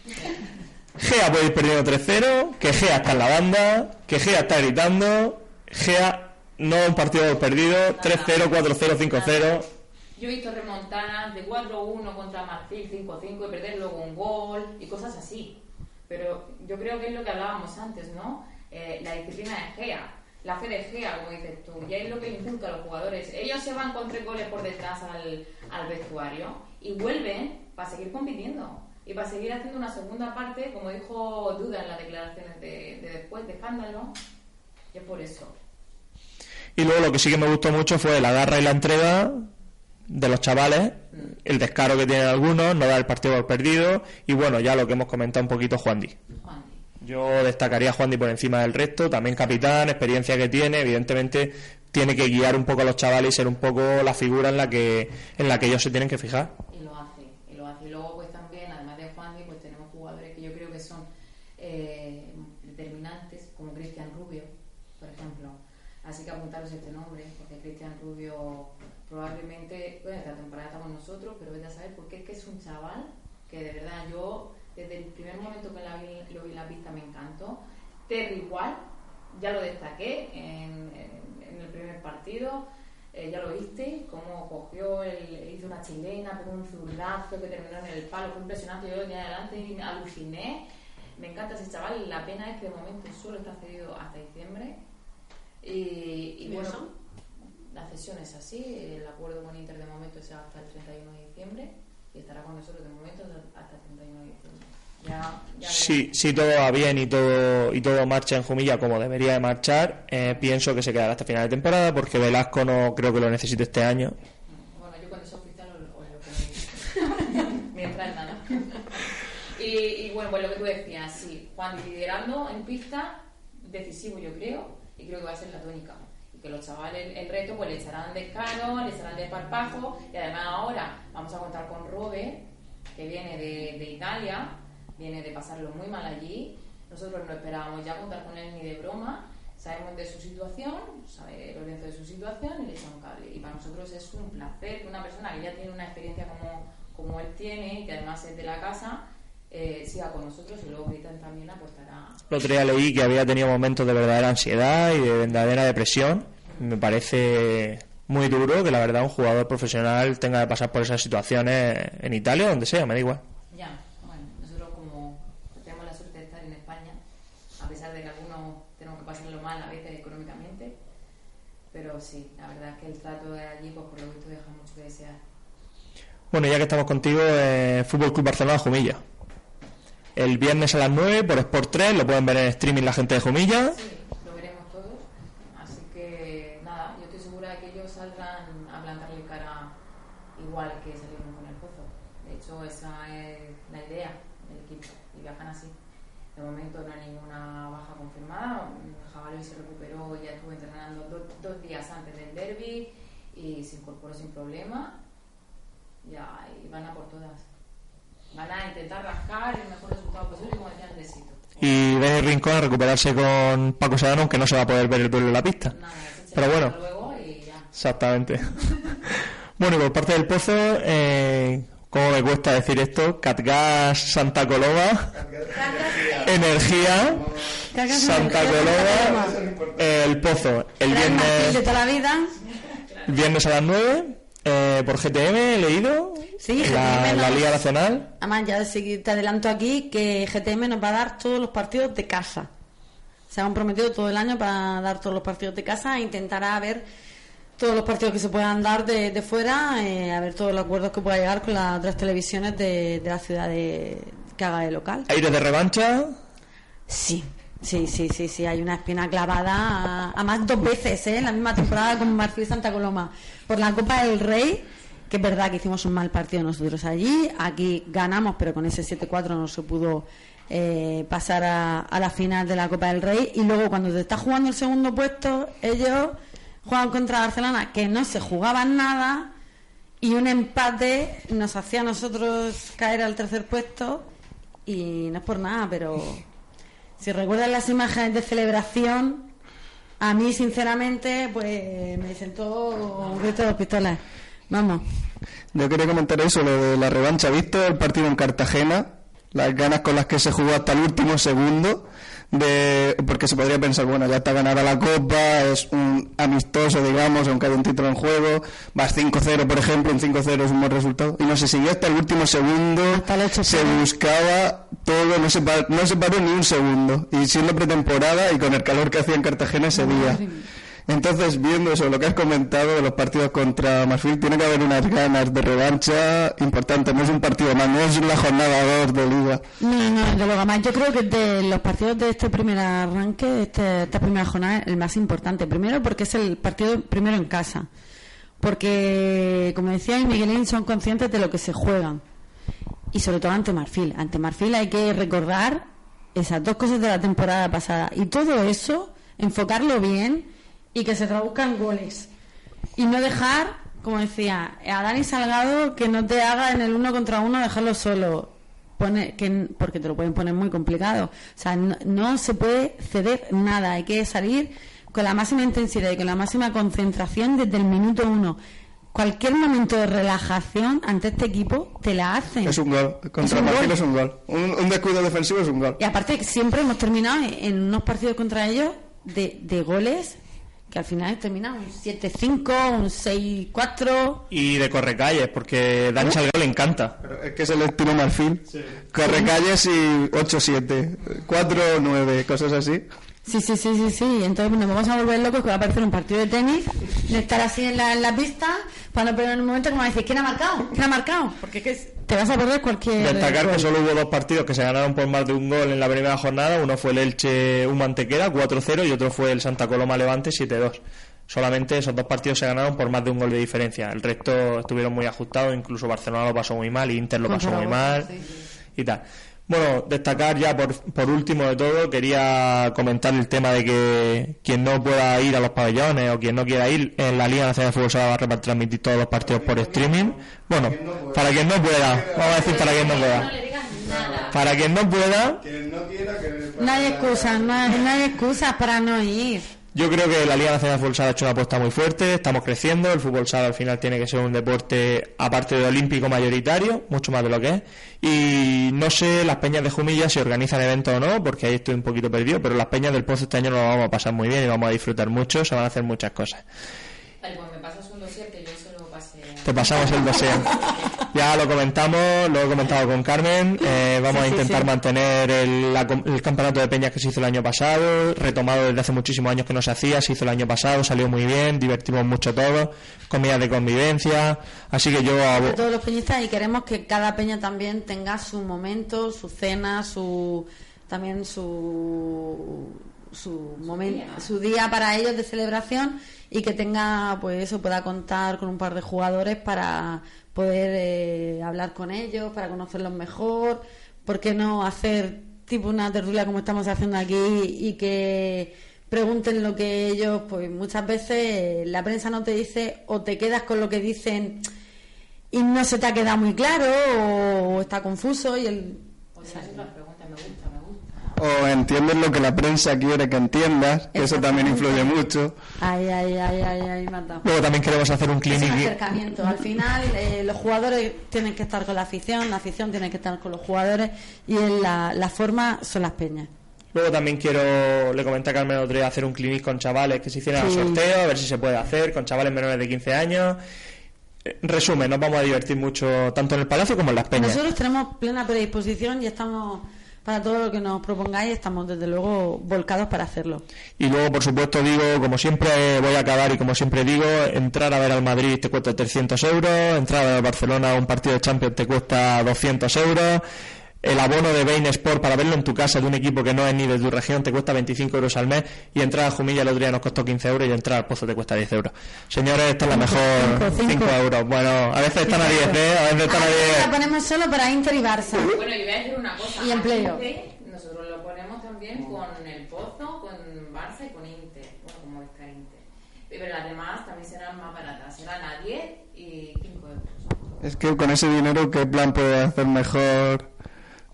Speaker 2: Gea puede ir perdiendo 3-0, que Gea está en la banda, que Gea está gritando, Gea no un partido perdido, 3-0, 4-0, 5-0.
Speaker 5: Yo he visto remontadas de 4-1 contra Marfil 5-5 y perder luego un gol y cosas así. Pero yo creo que es lo que hablábamos antes, ¿no? Eh, la disciplina de Gea, la fe de Gea, como dices tú, y es lo que le inculca a los jugadores. Ellos se van con tres goles por detrás al, al vestuario y vuelven para seguir compitiendo y para seguir haciendo una segunda parte, como dijo Duda en las declaraciones de, de después de escándalo. Y es por eso.
Speaker 2: Y luego lo que sí que me gustó mucho fue la garra y la entrega de los chavales, el descaro que tienen algunos, no dar el partido por perdido y bueno, ya lo que hemos comentado un poquito Juan Di.
Speaker 5: Juan.
Speaker 2: Yo destacaría a Juan Di por encima del resto, también capitán, experiencia que tiene, evidentemente tiene que guiar un poco a los chavales y ser un poco la figura en la que en la que ellos se tienen que fijar.
Speaker 5: y lo hace y lo hace y luego pues también además de Juan pues tenemos jugadores que yo creo que son eh, determinantes como Cristian Rubio por ejemplo así que apuntaros este nombre porque Cristian Rubio probablemente bueno esta temporada está con nosotros pero vete a saber porque es que es un chaval que de verdad yo desde el primer momento que la vi- lo vi en la pista me encantó Terry igual ya lo destaqué en, en- en el primer partido eh, ya lo viste, cómo cogió, el, hizo una chilena, pegó un zurdazo que terminó en el palo, fue impresionante, yo lo tenía delante y me aluciné. Me encanta ese chaval, la pena es que de momento solo está cedido hasta diciembre. Y, y
Speaker 3: ¿Y
Speaker 5: bueno? La cesión es así, el acuerdo con Inter de momento es hasta el 31 de diciembre y estará con nosotros de momento hasta el 31 de diciembre. Ya, ya
Speaker 2: Si, si todo va bien y todo y todo marcha en Jumilla como debería de marchar, eh, pienso que se quedará hasta final de temporada porque Velasco no creo que lo necesite este año.
Speaker 5: Bueno, yo cuando sea oficial os lo. Mientras nada. y, y bueno, pues lo que tú decías, sí, Juan liderando en pista, decisivo yo creo, y creo que va a ser la tónica. Que los chavales, el reto, pues le echarán descaro, le echarán de parpajo, y además ahora vamos a contar con Robert, que viene de, de Italia, viene de pasarlo muy mal allí. Nosotros no esperábamos ya contar con él ni de broma. Sabemos de su situación, sabe Lorenzo de su situación y le echa un cable. Y para nosotros es un placer que una persona que ya tiene una experiencia como, como él tiene que además es de la casa, eh, siga con nosotros y luego Cristian también aportará.
Speaker 2: El otro día leí que había tenido momentos de verdadera ansiedad y de verdadera depresión. Me parece muy duro que la verdad un jugador profesional tenga que pasar por esas situaciones en Italia o donde sea, me da igual.
Speaker 5: Ya, bueno, nosotros como tenemos la suerte de estar en España, a pesar de que algunos tenemos que pasarlo mal a veces económicamente, pero sí, la verdad es que el trato de allí, pues por lo visto, deja mucho que desear.
Speaker 2: Bueno, ya que estamos contigo, eh, Fútbol Club Barcelona Jumilla. El viernes a las 9 por Sport 3, lo pueden ver en streaming la gente de Jumilla
Speaker 5: lo veremos todos, así que nada, yo estoy segura de que ellos saldrán a plantarle cara igual que salieron con el pozo. De hecho, esa es la idea del equipo y viajan así. De momento no hay ninguna baja confirmada. Jabalí se recuperó, ya estuvo entrenando do- dos días antes del derby y se incorporó sin problema. Ya, y van a por todas. van a intentar rascar el mejor resultado posible, como decían de Sito.
Speaker 2: Y el rincón a recuperarse con Paco Sedano, aunque no se va a poder ver el duelo en la pista. Pero bueno. Exactamente. bueno, y por parte del pozo, eh, ¿cómo me cuesta decir esto? Catgas Santa Coloma, Energía, Santa Coloma, el pozo, el viernes, viernes a las 9, eh, por GTM, he leído,
Speaker 3: Sí,
Speaker 2: en la,
Speaker 3: GTM
Speaker 2: la
Speaker 3: nos-
Speaker 2: Liga Nacional.
Speaker 3: Además, ya te adelanto aquí que GTM nos va a dar todos los partidos de casa. Se ha comprometido todo el año para dar todos los partidos de casa e intentará ver todos los partidos que se puedan dar de, de fuera, eh, a ver todos los acuerdos que pueda llegar con las otras televisiones de, de la ciudad de, que haga de local.
Speaker 2: Aires de revancha,
Speaker 3: Sí, sí, sí, sí, sí, hay una espina clavada, a, más dos veces, ¿eh? En la misma temporada con Marfil Santa Coloma. Por la Copa del Rey, que es verdad que hicimos un mal partido nosotros allí, aquí ganamos, pero con ese 7-4 no se pudo eh, pasar a, a la final de la Copa del Rey. Y luego cuando te estás jugando el segundo puesto, ellos juegan contra Barcelona, que no se jugaban nada, y un empate nos hacía a nosotros caer al tercer puesto, y no es por nada, pero... Si recuerdan las imágenes de celebración, a mí sinceramente, pues me sentó un grito de pistolas. Vamos.
Speaker 4: Yo quería comentar eso, lo de la revancha. ¿Visto el partido en Cartagena? Las ganas con las que se jugó hasta el último segundo. De, porque se podría pensar, bueno, ya está ganada la Copa, es un amistoso, digamos, aunque hay un título en juego. Vas 5-0, por ejemplo, un 5-0 es un buen resultado. Y no se siguió hasta el último segundo.
Speaker 3: Hasta el 8-0.
Speaker 4: se buscaba todo, no se, pa- no se paró ni un segundo. Y siendo pretemporada y con el calor que hacía en Cartagena ese día. Entonces, viendo eso, lo que has comentado de los partidos contra Marfil, tiene que haber unas ganas de revancha importantes. No es un partido más, no es la jornada 2 de Liga.
Speaker 3: No, no, de luego más. Yo creo que de los partidos de este primer arranque, este- esta primera jornada, el más importante. Primero porque es el partido primero en casa. Porque, como decía Miguelín, son conscientes de lo que se juegan. Y sobre todo ante Marfil. Ante Marfil hay que recordar esas dos cosas de la temporada pasada. Y todo eso, enfocarlo bien y que se traduzca en goles. Y no dejar, como decía, a Dani Salgado que no te haga en el uno contra uno dejarlo solo. Pone, que, porque te lo pueden poner muy complicado. O sea, no, no se puede ceder nada. Hay que salir con la máxima intensidad y con la máxima concentración desde el minuto uno. Cualquier momento de relajación ante este equipo te la hacen.
Speaker 4: Es un gol. Contra
Speaker 3: Es un gol.
Speaker 4: es un gol. Un, un descuido defensivo es un gol.
Speaker 3: Y aparte siempre hemos terminado en unos partidos contra ellos de, de goles que al final terminan un 7-5, un 6-4.
Speaker 2: y de correcalles, porque Dani Salgado le encanta.
Speaker 4: Pero es que es el estilo Marfil. Corre calles y 8-7, 4-9, cosas así.
Speaker 3: Sí, sí, sí, sí, sí. Entonces nos vamos a volver locos que va a aparecer un partido de tenis, de estar así en la, en la pista, para no perder un momento como decir, ¿quién ha marcado? ¿Quién ha marcado? Porque es que te vas a perder cualquier...
Speaker 2: Destacar
Speaker 3: gol.
Speaker 2: que solo hubo dos partidos que se ganaron por más de un gol en la primera jornada. Uno fue el Elche un Mantequera 4-0 y otro fue el Santa Coloma Levante 7-2. Solamente esos dos partidos se ganaron por más de un gol de diferencia. El resto estuvieron muy ajustados, incluso Barcelona lo pasó muy mal, Inter lo pasó muy mal y tal. Bueno, destacar ya por, por último de todo, quería comentar el tema de que quien no pueda ir a los pabellones o quien no quiera ir, en la Liga Nacional de Fútbol se va a retransmitir todos los partidos por streaming. Bueno, para quien no pueda, vamos a decir para quien no pueda. Para quien no pueda,
Speaker 3: No hay excusas, no hay, no hay para no ir.
Speaker 2: Yo creo que la Liga Nacional de Fútbol Sala ha hecho una apuesta muy fuerte, estamos creciendo, el fútbol sala al final tiene que ser un deporte aparte de olímpico mayoritario, mucho más de lo que es, y no sé las peñas de Jumilla si organizan eventos o no, porque ahí estoy un poquito perdido, pero las peñas del Pozo este año nos lo vamos a pasar muy bien y vamos a disfrutar mucho, se van a hacer muchas cosas.
Speaker 5: Vale, pues me pasas un dossier que yo se lo pasé.
Speaker 2: Te pasamos el dossier. Ya lo comentamos, lo he comentado con Carmen. eh, vamos
Speaker 3: Sí,
Speaker 2: a intentar
Speaker 3: sí.
Speaker 2: mantener el, la el campeonato de peñas que se hizo el año pasado, retomado desde hace muchísimos años que no se hacía, se hizo el año pasado, salió muy bien, divertimos mucho todos, comidas de convivencia. Así que yo abo-
Speaker 3: todos los peñistas y queremos que cada peña también tenga su momento, su cena, su también su su momento, su día para ellos de celebración y que tenga pues eso pueda contar con un par de jugadores para poder eh, hablar con ellos, para conocerlos mejor, ¿por qué no hacer tipo una tertulia como estamos haciendo aquí y que pregunten lo que ellos, pues muchas veces la prensa no te dice o te quedas con lo que dicen y no se te ha quedado muy claro o está confuso y el...
Speaker 4: O entiendes lo que la prensa quiere que entiendas, que eso también influye mucho.
Speaker 3: Ay, ay, ay, ay, ay, dado.
Speaker 6: Luego también queremos hacer un
Speaker 3: Es un
Speaker 6: clinic.
Speaker 3: acercamiento. Al final, eh, los jugadores tienen que estar con la afición, la afición tiene que estar con los jugadores y en la, la forma son las peñas.
Speaker 2: Luego también quiero, le comenté a Carmen otro día, hacer un clinic con chavales que se hicieran el
Speaker 3: Sí.
Speaker 2: sorteo, a ver si se puede hacer, con chavales menores de 15 años. Eh, Resumen, nos vamos a divertir mucho tanto en el Palacio como en las peñas.
Speaker 3: Nosotros tenemos plena predisposición y estamos para todo lo que nos propongáis, estamos desde luego volcados para hacerlo.
Speaker 2: Y luego, por supuesto, digo, como siempre voy a acabar y como siempre digo, entrar a ver al Madrid te cuesta 300 euros, entrar a Barcelona a un partido de Champions te cuesta 200 euros, el abono de Bein Sport para verlo en tu casa de un equipo que no es ni de tu región te cuesta 25 euros al mes y entrar a Jumilla el otro día nos costó 15 euros y entrar al Pozo te cuesta 10 euros. Señores, esta es la mejor
Speaker 3: cinco,
Speaker 2: 5
Speaker 3: cinco.
Speaker 2: euros. Bueno, a veces están a 10, ¿eh? A veces están a 10.
Speaker 3: La ponemos solo para Inter y Barça.
Speaker 5: Bueno, y voy a decir una cosa.
Speaker 3: Y empleo.
Speaker 5: Nosotros lo ponemos también con el Pozo, con Barça y con Inter. Bueno, como está Inter. Pero las demás también serán más baratas. Serán a 10 y 5 euros.
Speaker 4: Es que con ese dinero, ¿qué plan puedes hacer mejor?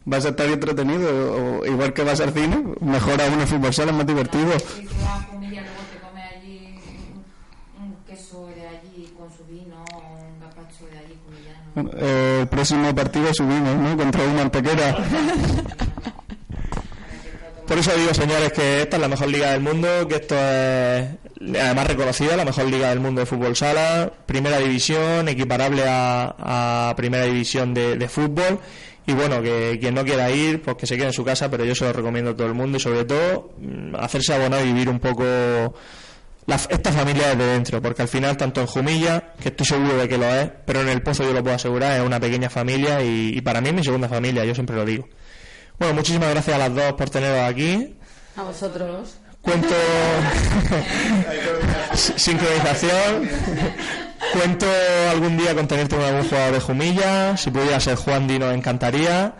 Speaker 4: ¿Vas a estar entretenido? O igual que vas al cine, mejor aún el fútbol sala, es más divertido.
Speaker 5: Si te vas a Jumilla, luego te come allí un, un queso de allí con su vino, un gazpacho de allí jumillano.
Speaker 4: Bueno, eh, el próximo partido subimos, ¿no? Contra un Mantequera.
Speaker 2: Por eso digo, señores, que esta es la mejor liga del mundo, que esto es además reconocida, la mejor liga del mundo de fútbol sala, primera división, equiparable a, a primera división de, de fútbol. Y bueno, que quien no quiera ir, pues que se quede en su casa, pero yo se lo recomiendo a todo el mundo y sobre todo mm, hacerse abonado y vivir un poco la- esta familia desde dentro, porque al final, tanto en Jumilla, que estoy seguro de que lo es, pero en el Pozo yo lo puedo asegurar, es una pequeña familia y, y para mí es mi segunda familia, yo siempre lo digo. Bueno, muchísimas gracias a las dos por teneros aquí.
Speaker 3: A vosotros.
Speaker 2: Cuento sincronización. Cuento algún día con tenerte con algún jugador de Jumilla. Si pudiera ser Juan Di nos encantaría.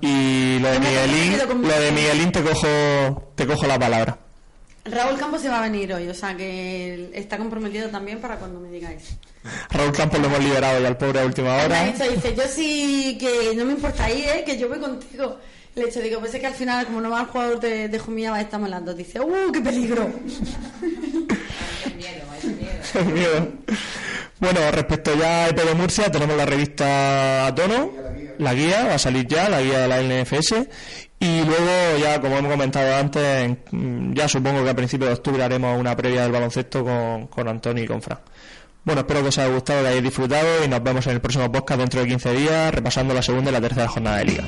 Speaker 2: Y lo de Miguelín, lo de
Speaker 3: Miguelín.
Speaker 2: Te cojo, te cojo la palabra.
Speaker 3: Raúl Campos se va a venir hoy, o sea que está comprometido también para cuando me digáis.
Speaker 2: Raúl Campos lo hemos liberado ya al pobre a última hora.
Speaker 3: dicho, dice, yo sí que no me importa ir, ¿eh? que yo voy contigo. Le he dicho, digo, pues es que al final, como no va el jugador de, de Jumilla, va a estar malando. Dice, ¡uh, qué peligro!
Speaker 2: Bueno, respecto ya a EP de Murcia, tenemos la revista a tono, la guía, va a salir ya, la guía de la NFS. Y luego, ya como hemos comentado antes, mm, ya supongo que a principios de octubre haremos una previa del baloncesto con, con Antonio y con Fran. Bueno, espero que os haya gustado, que hayáis disfrutado y nos vemos en el próximo podcast dentro de 15 días, repasando la segunda y la tercera jornada de liga.